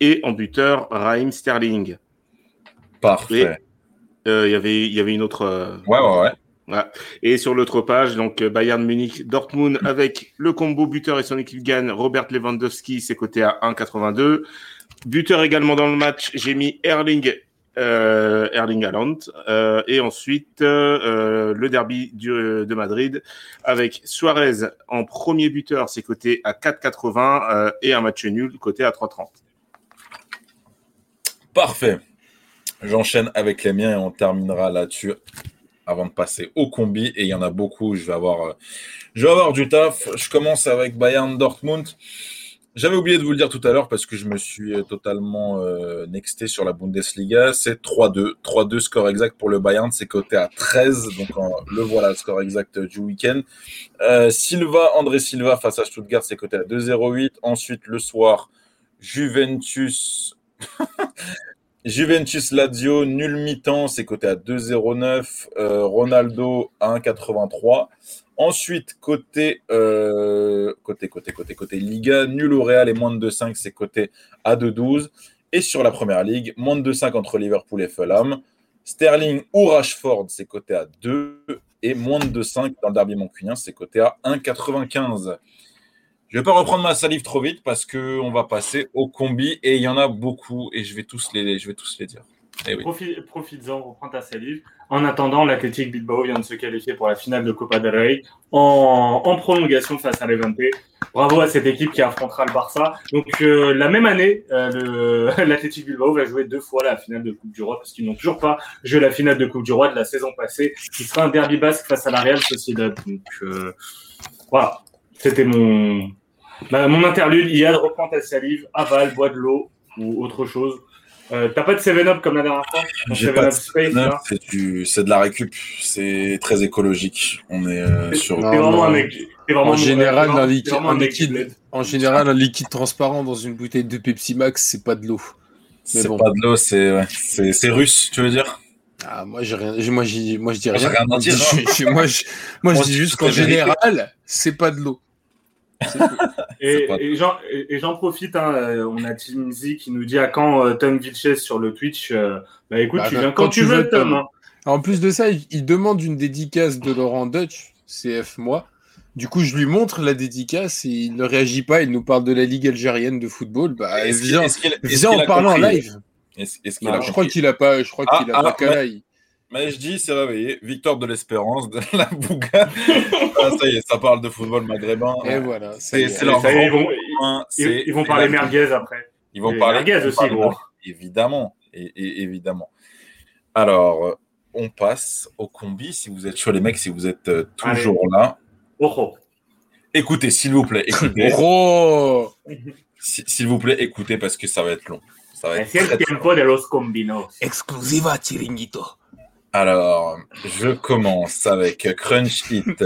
Et en buteur, Raheem Sterling. Parfait. Euh, y Il y avait une autre. Euh, ouais, ouais, ouais. Et sur l'autre page, donc euh, Bayern Munich, Dortmund avec le combo buteur et son équipe gagne. Robert Lewandowski, c'est coté à 1,82. Buteur également dans le match, j'ai mis Erling, euh, Erling Haaland. Euh, et ensuite, euh, le derby du, de Madrid avec Suarez en premier buteur, c'est coté à 4,80 et un match nul coté à 3,30. Parfait. J'enchaîne avec les miens et on terminera là-dessus avant de passer au combi. Et il y en a beaucoup. Je vais avoir, euh, je vais avoir du taf. Je commence avec Bayern Dortmund. J'avais oublié de vous le dire tout à l'heure parce que je me suis euh, totalement euh, nexté sur la Bundesliga. C'est 3-2. 3-2 score exact pour le Bayern. C'est coté à 13. Donc le voilà, le score exact du week-end. Silva, André Silva face à Stuttgart, c'est coté à 2-0-8. Ensuite, le soir, Juventus. Juventus Lazio, nul mi-temps, c'est coté à 2,09. Euh, Ronaldo à 1,83. Ensuite, côté, euh, côté, côté, côté, Liga, nul au Real et moins de 2,5, c'est coté à 2,12. Et sur la première ligue, moins de 2,5 entre Liverpool et Fulham. Sterling ou Rashford, c'est coté à 2. Et moins de 2,5 dans le derby moncunien, c'est coté à 1,95. Je ne vais pas reprendre ma salive trop vite parce qu'on va passer au combi et il y en a beaucoup et je vais tous les, je vais tous les dire. Eh Profites-en, reprends ta salive. En attendant, l'Athletic Bilbao vient de se qualifier pour la finale de Copa del Rey en, prolongation face à l'Evente. Bravo à cette équipe qui affrontera le Barça. Donc euh, la même année, euh, l'Athletic Bilbao va jouer deux fois la finale de Coupe du Roi parce qu'ils n'ont toujours pas joué la finale de Coupe du Roi de la saison passée, qui sera un derby basque face à la Real Sociedad. Donc euh, voilà, c'était mon, bah, mon interlude. Il y a de reprendre ta salive, avale, bois de l'eau ou autre chose. Euh, T'as pas de 7-Up comme la dernière fois? J'ai pas de 7-Up, c'est de la récup. C'est très écologique. On est euh, sur. vraiment un mec. Vraiment en général, un, liquide, un liquide, en général, un liquide transparent dans une bouteille de Pepsi Max, c'est pas de l'eau. C'est bon. pas de l'eau, c'est ouais. russe, tu veux dire? Ah, moi, j'ai rien, moi, moi, je dis rien. rien à dire, hein. moi, je, moi, je dis juste qu'en général, c'est pas de l'eau. et, et j'en profite, hein, euh, on a Tim Z qui nous dit à quand euh, Tom Vilches sur le Twitch. Euh, bah écoute, bah, tu viens quand, tu veux, Tom. Hein. En plus de ça, il, demande une dédicace de Laurent Dutch, CF moi. Du coup, je lui montre la dédicace et il ne réagit pas. Il nous parle de la Ligue algérienne de football. Bah, viens, en parlant en live. Bah, je crois qu'il a pas, je crois ah, qu'il a pas qu'à mais je dis, c'est réveillé. Victoire de l'espérance de la Bouga. ah, ça y est, ça parle de football maghrébin. Et voilà. C'est leur ils, vont, ils, vont parler merguez après. Ils vont parler merguez aussi, gros. Évidemment. Et, évidemment. Alors, on passe au combi. Si vous êtes sur les mecs, si vous êtes euh, toujours là. Oh, oh. Écoutez, s'il vous plaît, écoutez. oh s'il vous plaît, écoutez parce que ça va être long. Ça va être combinos. Exclusiva chiringuito. Alors, je commence avec Crunch Hit.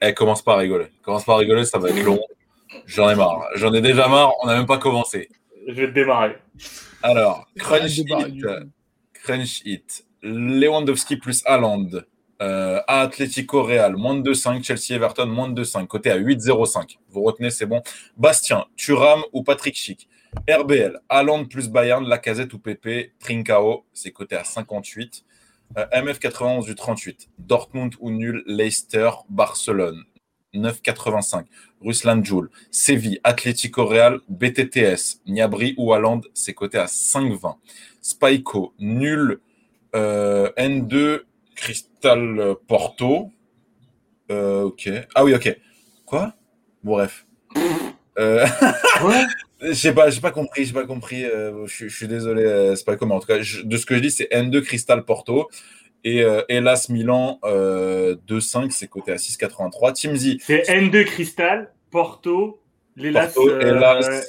Elle commence pas à rigoler. commence pas à rigoler, ça va être long. J'en ai marre. J'en ai déjà marre, on n'a même pas commencé. Je vais te démarrer. Alors, Crunch Hit. Crunch Hit. Lewandowski plus Haaland. Euh, Atletico Real, moins de 2,5. Chelsea Everton, moins de 2,5. Côté à 8,05. Vous retenez, c'est bon. Bastien, Turam ou Patrick Schick? RBL, Haaland plus Bayern, Lacazette ou Pepe, Trincao, c'est côté à 58. Euh, MF91 du 38. Dortmund ou nul, Leicester, Barcelone. 9,85. Ruslan Joule. Séville, Atlético Real, BTTS. Niabri ou Haaland, c'est coté à 5,20. Spyco, nul. Euh, N2, Crystal Porto. Euh, ok. Ah oui, ok. Quoi? Bref. Euh... Je sais pas, j'ai pas compris, j'ai pas compris. Euh, je, suis désolé, euh, c'est pas comment. En tout cas, de ce que je dis, c'est N2 Crystal Porto. Et euh, Hélas Milan 2-5, c'est coté à 6,83. Timzi. C'est N2 Crystal, Porto, l'Hélas. Hélas.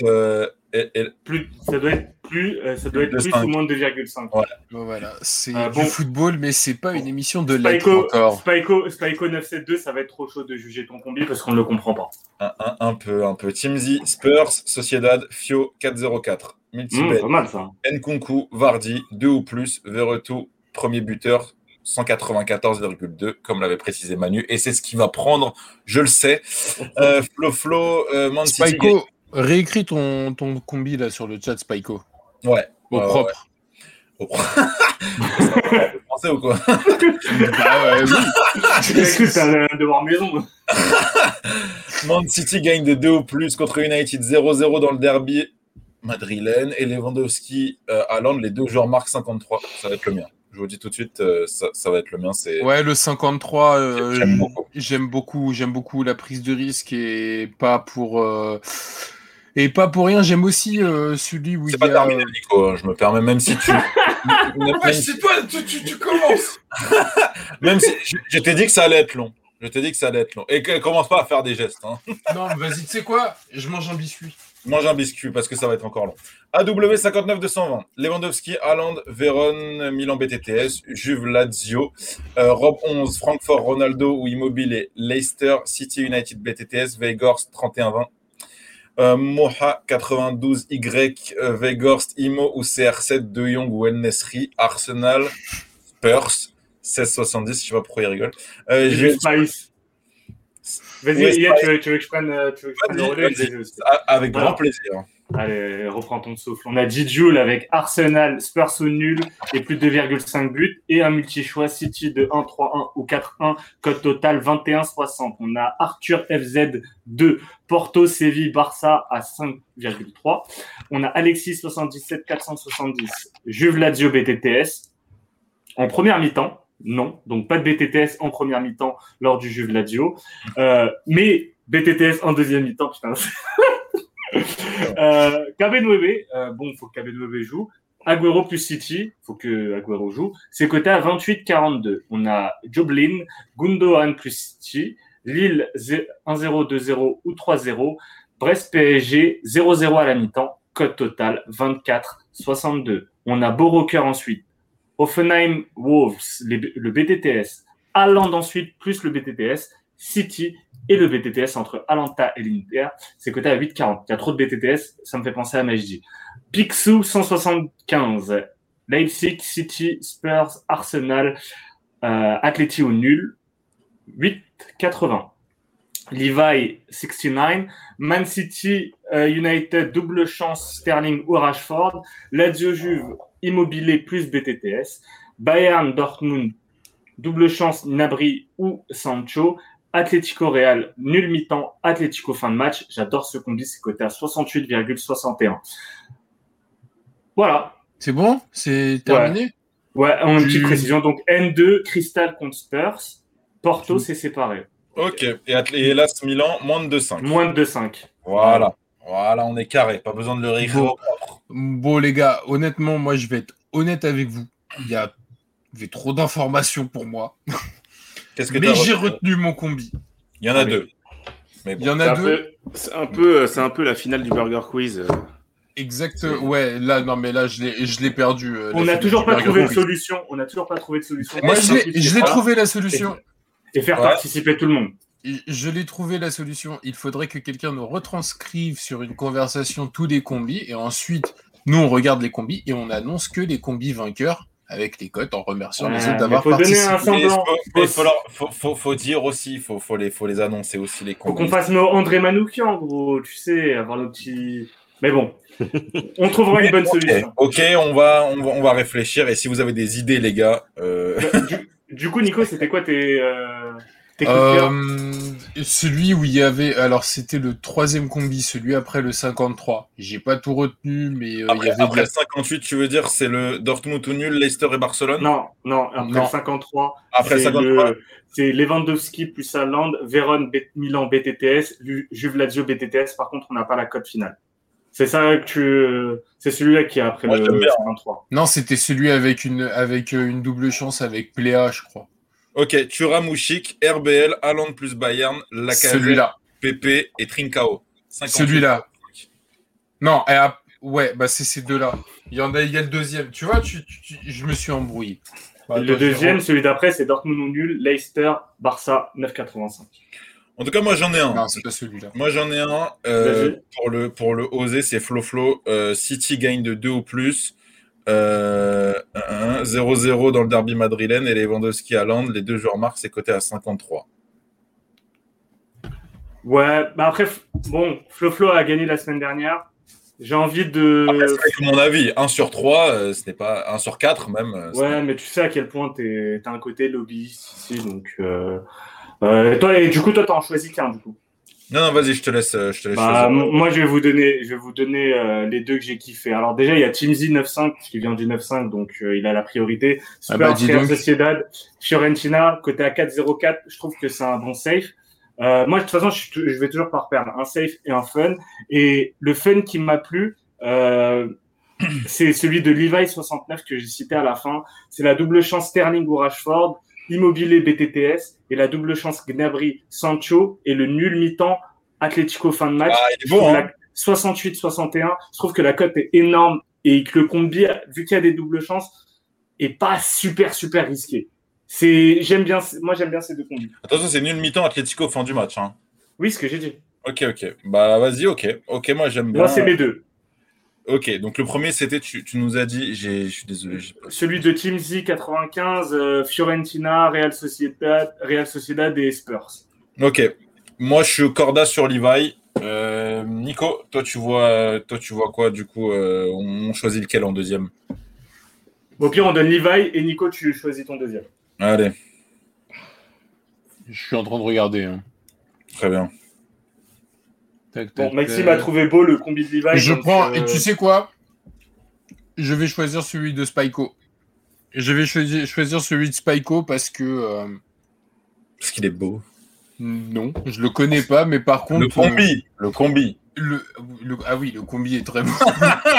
Plus, ça doit être plus, ça doit être plus ou moins de 2,5. Voilà, c'est du football, mais c'est pas une émission de Spyco, encore. Spyco, Spyco 972, ça va être trop chaud de juger ton combi parce qu'on ne le comprend pas. Un, un, peu, un peu. Timzi, Spurs, Sociedad, Fio 404. Multibet, mmh, mal ça. Nkunku, Vardy, 2 ou plus, Verretou, premier buteur, 194,2, comme l'avait précisé Manu. Et c'est ce qui va prendre, je le sais. Euh, Flo Flo, euh, Man Spyco, réécris ton, ton combi là sur le chat, Spyco. Ouais. Au propre. Ouais. Au propre. français ou quoi? Bah ouais, oui. que c'est un devoir maison. Man City gagne de 2 ou plus contre United 0-0 dans le derby madrilène. Et Lewandowski, euh, Land, les deux joueurs marquent 53. Ça va être le mien. Je vous dis tout de suite, euh, ça, ça, va être le mien. C'est ouais, le 53. Euh, j'aime beaucoup. J'aime beaucoup. J'aime beaucoup la prise de risque et pas pour. Et pas pour rien, j'aime aussi euh, celui où il y a... C'est pas terminé, Nico. Hein, je me permets, même si tu. ouais, c'est toi, tu, tu, tu commences. même si je, je t'ai dit que ça allait être long. Je t'ai dit que ça allait être long. Et que, commence pas à faire des gestes. Hein. non, vas-y, tu sais quoi? Je mange un biscuit. Mange un biscuit parce que ça va être encore long. AW 59 220. Lewandowski, Haaland, Véron, Milan BTTS, Juve Lazio, euh, Rob 11, Francfort, Ronaldo ou Immobilier, Leicester, City United BTTS, Vegas 31 20. Euh, Moha 92Y, euh, Vegorst, Imo ou CR7, De Jong ou El Nesri, Arsenal, Spurs 1670, je sais pas pourquoi il rigole. Euh, Spice. Vas-y, tu, veux, tu, veux, que je prenne, euh, tu veux que je prenne le relais. Avec grand plaisir. Allez, reprends ton souffle. On a Joule avec Arsenal, Spurs au nul et plus de 2,5 buts et un multi-choix City de 1-3-1 ou 4-1, code total 21-60. On a Arthur FZ 2, Porto, Séville, Barça à 5,3. On a Alexis 77 470, Juve Lazio BTTS en première mi-temps. Non, donc pas de BTTS en première mi-temps lors du Juve Lazio, euh, mais BTTS en deuxième mi-temps. Putain. euh, KB9, euh, bon, il faut que KB9 joue. Aguero plus City, faut que Aguero joue. C'est coté à 28-42. On a Joblin, Gundogan plus City, Lille 1-0, 2-0 ou 3-0, Brest PSG 0-0 à la mi-temps, code total 24-62. On a Boroker ensuite, Offenheim Wolves, le BTTS, Haaland ensuite plus le BTTS, City et le BTTS entre Alanta et l'Inter, c'est coté à 8,40. Il y a trop de BTTS, ça me fait penser à Majdi. Pixou 175, Leipzig, City, Spurs, Arsenal, euh, Atleti au nul, 8,80. Levi 69, Man City, euh, United, double chance Sterling ou Rashford, Lazio Juve, Immobilier plus BTTS, Bayern Dortmund, double chance Nabri ou Sancho, Atlético Real, nul mi-temps, Atlético fin de match. J'adore ce combi, c'est coté à 68,61. Voilà. C'est bon? C'est terminé? Ouais, en une petite précision. Donc N2, Crystal contre Spurs. Porto, c'est séparé. Ok. Et, Hélas Milan, moins de 2,5. Moins de 2,5. Voilà. Voilà, on est carré. Pas besoin de le rire. Bon. bon, les gars, honnêtement, moi, je vais être honnête avec vous. Il y a, il y a trop d'informations pour moi. Mais j'ai retenu mon combi. Il y en a deux. Mais Il y en a deux. C'est un peu, c'est un peu la finale du Burger Quiz. Euh. Exact. Ouais, là, non, mais là, je l'ai, je l'ai perdu. Euh, on n'a toujours pas trouvé de solution. On n'a toujours pas trouvé de solution. Moi, je l'ai, trouvé la solution. Et, faire participer tout le monde. Je l'ai trouvé la solution. Il faudrait que quelqu'un nous retranscrive sur une conversation tous les combis et ensuite, nous, on regarde les combis et on annonce que les combis vainqueurs avec les cotes en remerciant les autres d'avoir participé. Il faut, faut, dire aussi, il faut, faut, les, faut les annoncer aussi les Faut qu'on fasse nos André Manoukian, gros, tu sais, avoir nos petits. Mais bon, on trouvera une bonne solution. Ok, on va, on va, on va réfléchir et si vous avez des idées, les gars. Euh... Du, du, coup, Nico, c'était quoi tes. Euh... Tes euh, celui où il y avait, alors c'était le troisième combi, celui après le 53. J'ai pas tout retenu, mais euh, après, il y avait après 58, tu veux dire, c'est le Dortmund ou nul, Leicester et Barcelone? Non, non, après 53. Après 53. C'est Lewandowski plus Haaland, Véron Milan BTTS, Juve Lazio BTTS. Par contre, on n'a pas la cote finale. C'est ça que tu... C'est celui-là qui est après le 53. Non, c'était celui avec une, avec euh, une double chance avec Pléa, je crois. Ok, Turamouchik, RBL, Haaland plus Bayern, Lacazette, PP et Trincao. Celui-là. Non, ouais, bah c'est ces deux-là. Il y en a, il y a le deuxième. Tu vois, je me suis embrouillé. Bah, le deuxième, celui d'après, c'est Dortmund ou nul, Leicester, Barça, 9,85. En tout cas, moi j'en ai un. Non, c'est pas celui-là. Moi j'en ai un. Euh, pour, le, pour le oser, c'est Flo Flo. Euh, City gagne de 2 ou plus. 0-0 euh, dans le derby madrilène et Lewandowski à Land, les deux joueurs marquent, c'est coté à 53. Ouais, bah après, bon, Flo Flo a gagné la semaine dernière. J'ai envie de. c'est mon avis. 1 sur 3, euh, ce n'est pas 1 sur 4 même. Euh, ouais, mais tu sais à quel point tu as un côté lobbyiste ici. Donc, toi, et du coup, toi, tu en choisis qu'un, du coup. Non, non, vas-y, je te laisse. Euh, je te laisse bah, moi, je vais vous donner, je vais vous donner euh, les deux que j'ai kiffé. Alors déjà, il y a Teamzy 9.5 qui vient du 9.5, donc euh, il a la priorité. Super ah bah, Sociedad, Fiorentina, côté à 4.04, je trouve que c'est un bon safe. moi, de toute façon, je, je, vais toujours par perdre un safe et un fun. Et le fun qui m'a plu, c'est celui de Levi 69 que j'ai cité à la fin. C'est la double chance Sterling ou Rashford Immobilier BTTS et la double chance Gnabry Sancho et le nul mi-temps Atlético fin de match. 68-61. Ah, je trouve que la cote est énorme et que le combi, vu qu'il y a des doubles chances, est pas super super risqué. C'est j'aime bien moi j'aime bien ces deux combis. Attention, c'est nul mi-temps Atlético fin du match hein. Oui, ce que j'ai dit. OK, OK. Bah vas-y, OK. OK, moi j'aime bien. Moi c'est mes deux. Ok, donc le premier, c'était, tu, nous as dit, je suis désolé. Celui de Team Z 95, euh, Fiorentina, Real Sociedad, Real Sociedad et Spurs. Ok, moi je suis Corda sur Levi. Euh, Nico, toi tu vois, toi tu vois quoi du coup euh, On choisit lequel en deuxième? Au pire, on donne Levi et Nico, tu choisis ton deuxième. Allez. Je suis en train de regarder. Hein. Très bien bon, Maxime a trouvé beau le combi de Levi. Je prends, et euh, tu sais quoi? Je vais choisir celui de Spyco. Je vais choisir, choisir celui de Spyco parce que. Euh, parce qu'il est beau. Non, je le connais pas, mais par contre. Le combi Le combi le, Ah oui, le combi est très beau.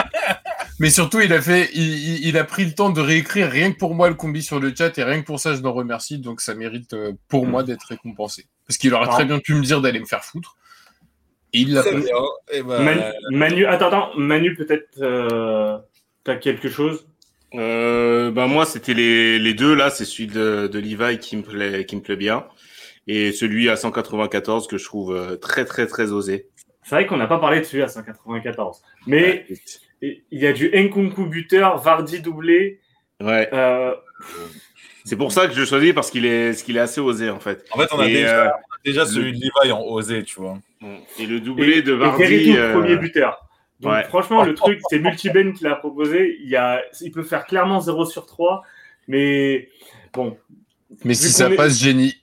mais surtout, il a fait, il, a pris le temps de réécrire rien que pour moi le combi sur le chat et rien que pour ça, je le remercie. Donc, ça mérite euh, pour moi d'être récompensé. Parce qu'il aurait très bien pu me dire d'aller me faire foutre. Il l'a fait. Eh ben, Manu, attends, attends, Manu, peut-être euh, tu as quelque chose? Euh, ben moi, c'était les, les deux là. C'est celui de, de Levi qui me plaît, qui me plaît bien, et celui à 194 que je trouve euh, très très très osé. C'est vrai qu'on n'a pas parlé de celui à 194, mais il y a du Nkunku buteur, Vardy doublé. Ouais. Euh... C'est pour ça que je choisis parce qu'il est, qu'il est assez osé en fait. En fait, on a déjà, euh, déjà, celui de Levi en osé, tu vois. Et le doublé de Vardy. Et euh... premier buteur. Donc franchement, le truc, c'est Multiben qui l'a proposé. Il, y a... il peut faire clairement 0 sur 3. Mais bon. Mais si ça passe, génie.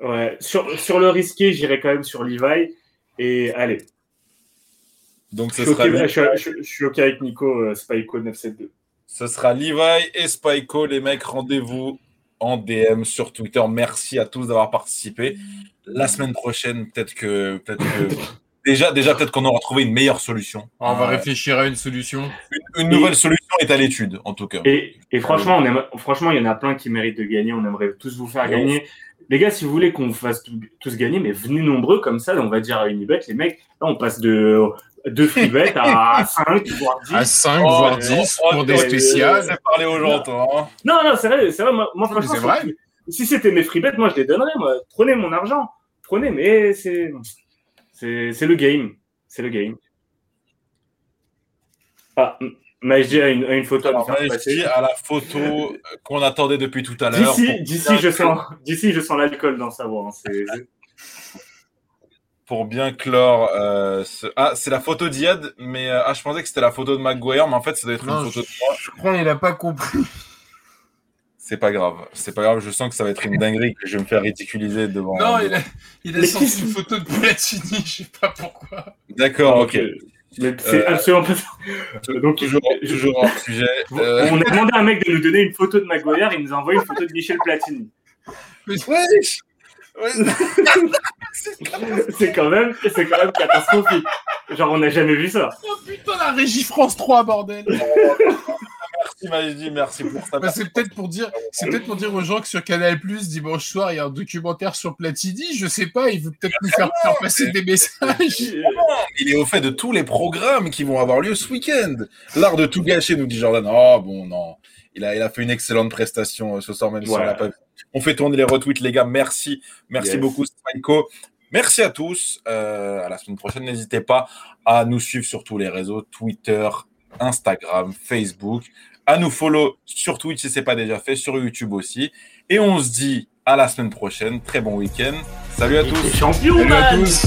Ouais. Sur, sur le risqué, j'irai quand même sur Levi. Et allez. Donc ce sera. je, suis OK avec Nico, euh, Spyco 972. Ce sera Levi et Spyco, les mecs. Rendez-vous en DM sur Twitter. Merci à tous d'avoir participé. La semaine prochaine, peut-être que, peut que déjà, déjà peut-être qu'on aura trouvé une meilleure solution. On va réfléchir à une solution. Une, nouvelle solution est à l'étude, en tout cas. Et, franchement, on franchement, il y en a plein qui méritent de gagner. On aimerait tous vous faire gagner. Les gars, si vous voulez qu'on fasse tous gagner, mais venez nombreux comme ça, on va dire à Unibet, les mecs, là, on passe de de free à 5, voire 10. À 5, voire 10 pour des spéciales. C'est parler aux gens, toi. Non, non, c'est vrai, c'est vrai. Moi, franchement, vrai. si c'était mes free moi, je les donnerais. Moi. Prenez mon argent. Prenez, mais c'est, c'est, le game. C'est le game. Ah, Majdi a une, une photo à, à la photo qu'on attendait depuis tout à l'heure. D'ici, d'ici, je sens, d'ici, je sens l'alcool dans sa voix. Hein. Pour bien clore. Euh, ah, c'est la photo d'Iad, mais euh, ah, je pensais que c'était la photo de McGuire, mais en fait, ça doit être une photo de moi. Je crois qu'il n'a pas compris. C'est pas grave, c'est pas grave. Je sens que ça va être une dinguerie que je vais me faire ridiculiser devant. Non, il a, il a sorti une photo de Platini, je sais pas pourquoi. D'accord, ok. Mais c'est euh, absolument pas Donc, toujours, toujours en sujet. Euh... On a demandé à un mec de nous donner une photo de Maguire, il nous a envoyé une photo de Michel Platini. Mais wesh c'est quand même, c'est quand même catastrophique. Genre, on n'a jamais vu ça. Oh putain, la régie France 3, bordel. merci Majdi, merci pour ça. Bah, c'est peut-être pour dire, c'est peut-être pour dire aux gens que sur Canal Plus dimanche soir il y a un documentaire sur Platini. Je sais pas, il veut peut-être nous faire, faire passer des messages. Il est au fait de tous les programmes qui vont avoir lieu ce week-end. L'art de tout gâcher, nous dit Jordan. Oh bon, non. Il a, il a fait une excellente prestation euh, ce soir, même si on l'a pas vu. On fait tourner les retweets, les gars. Merci. Merci beaucoup, Spyco. Merci à tous. Euh, à la semaine prochaine. N'hésitez pas à nous suivre sur tous les réseaux Twitter, Instagram, Facebook. À nous follow sur Twitch si ce n'est pas déjà fait, sur YouTube aussi. Et on se dit à la semaine prochaine. Très bon week-end. Salut à tous. Champion, Salut à tous.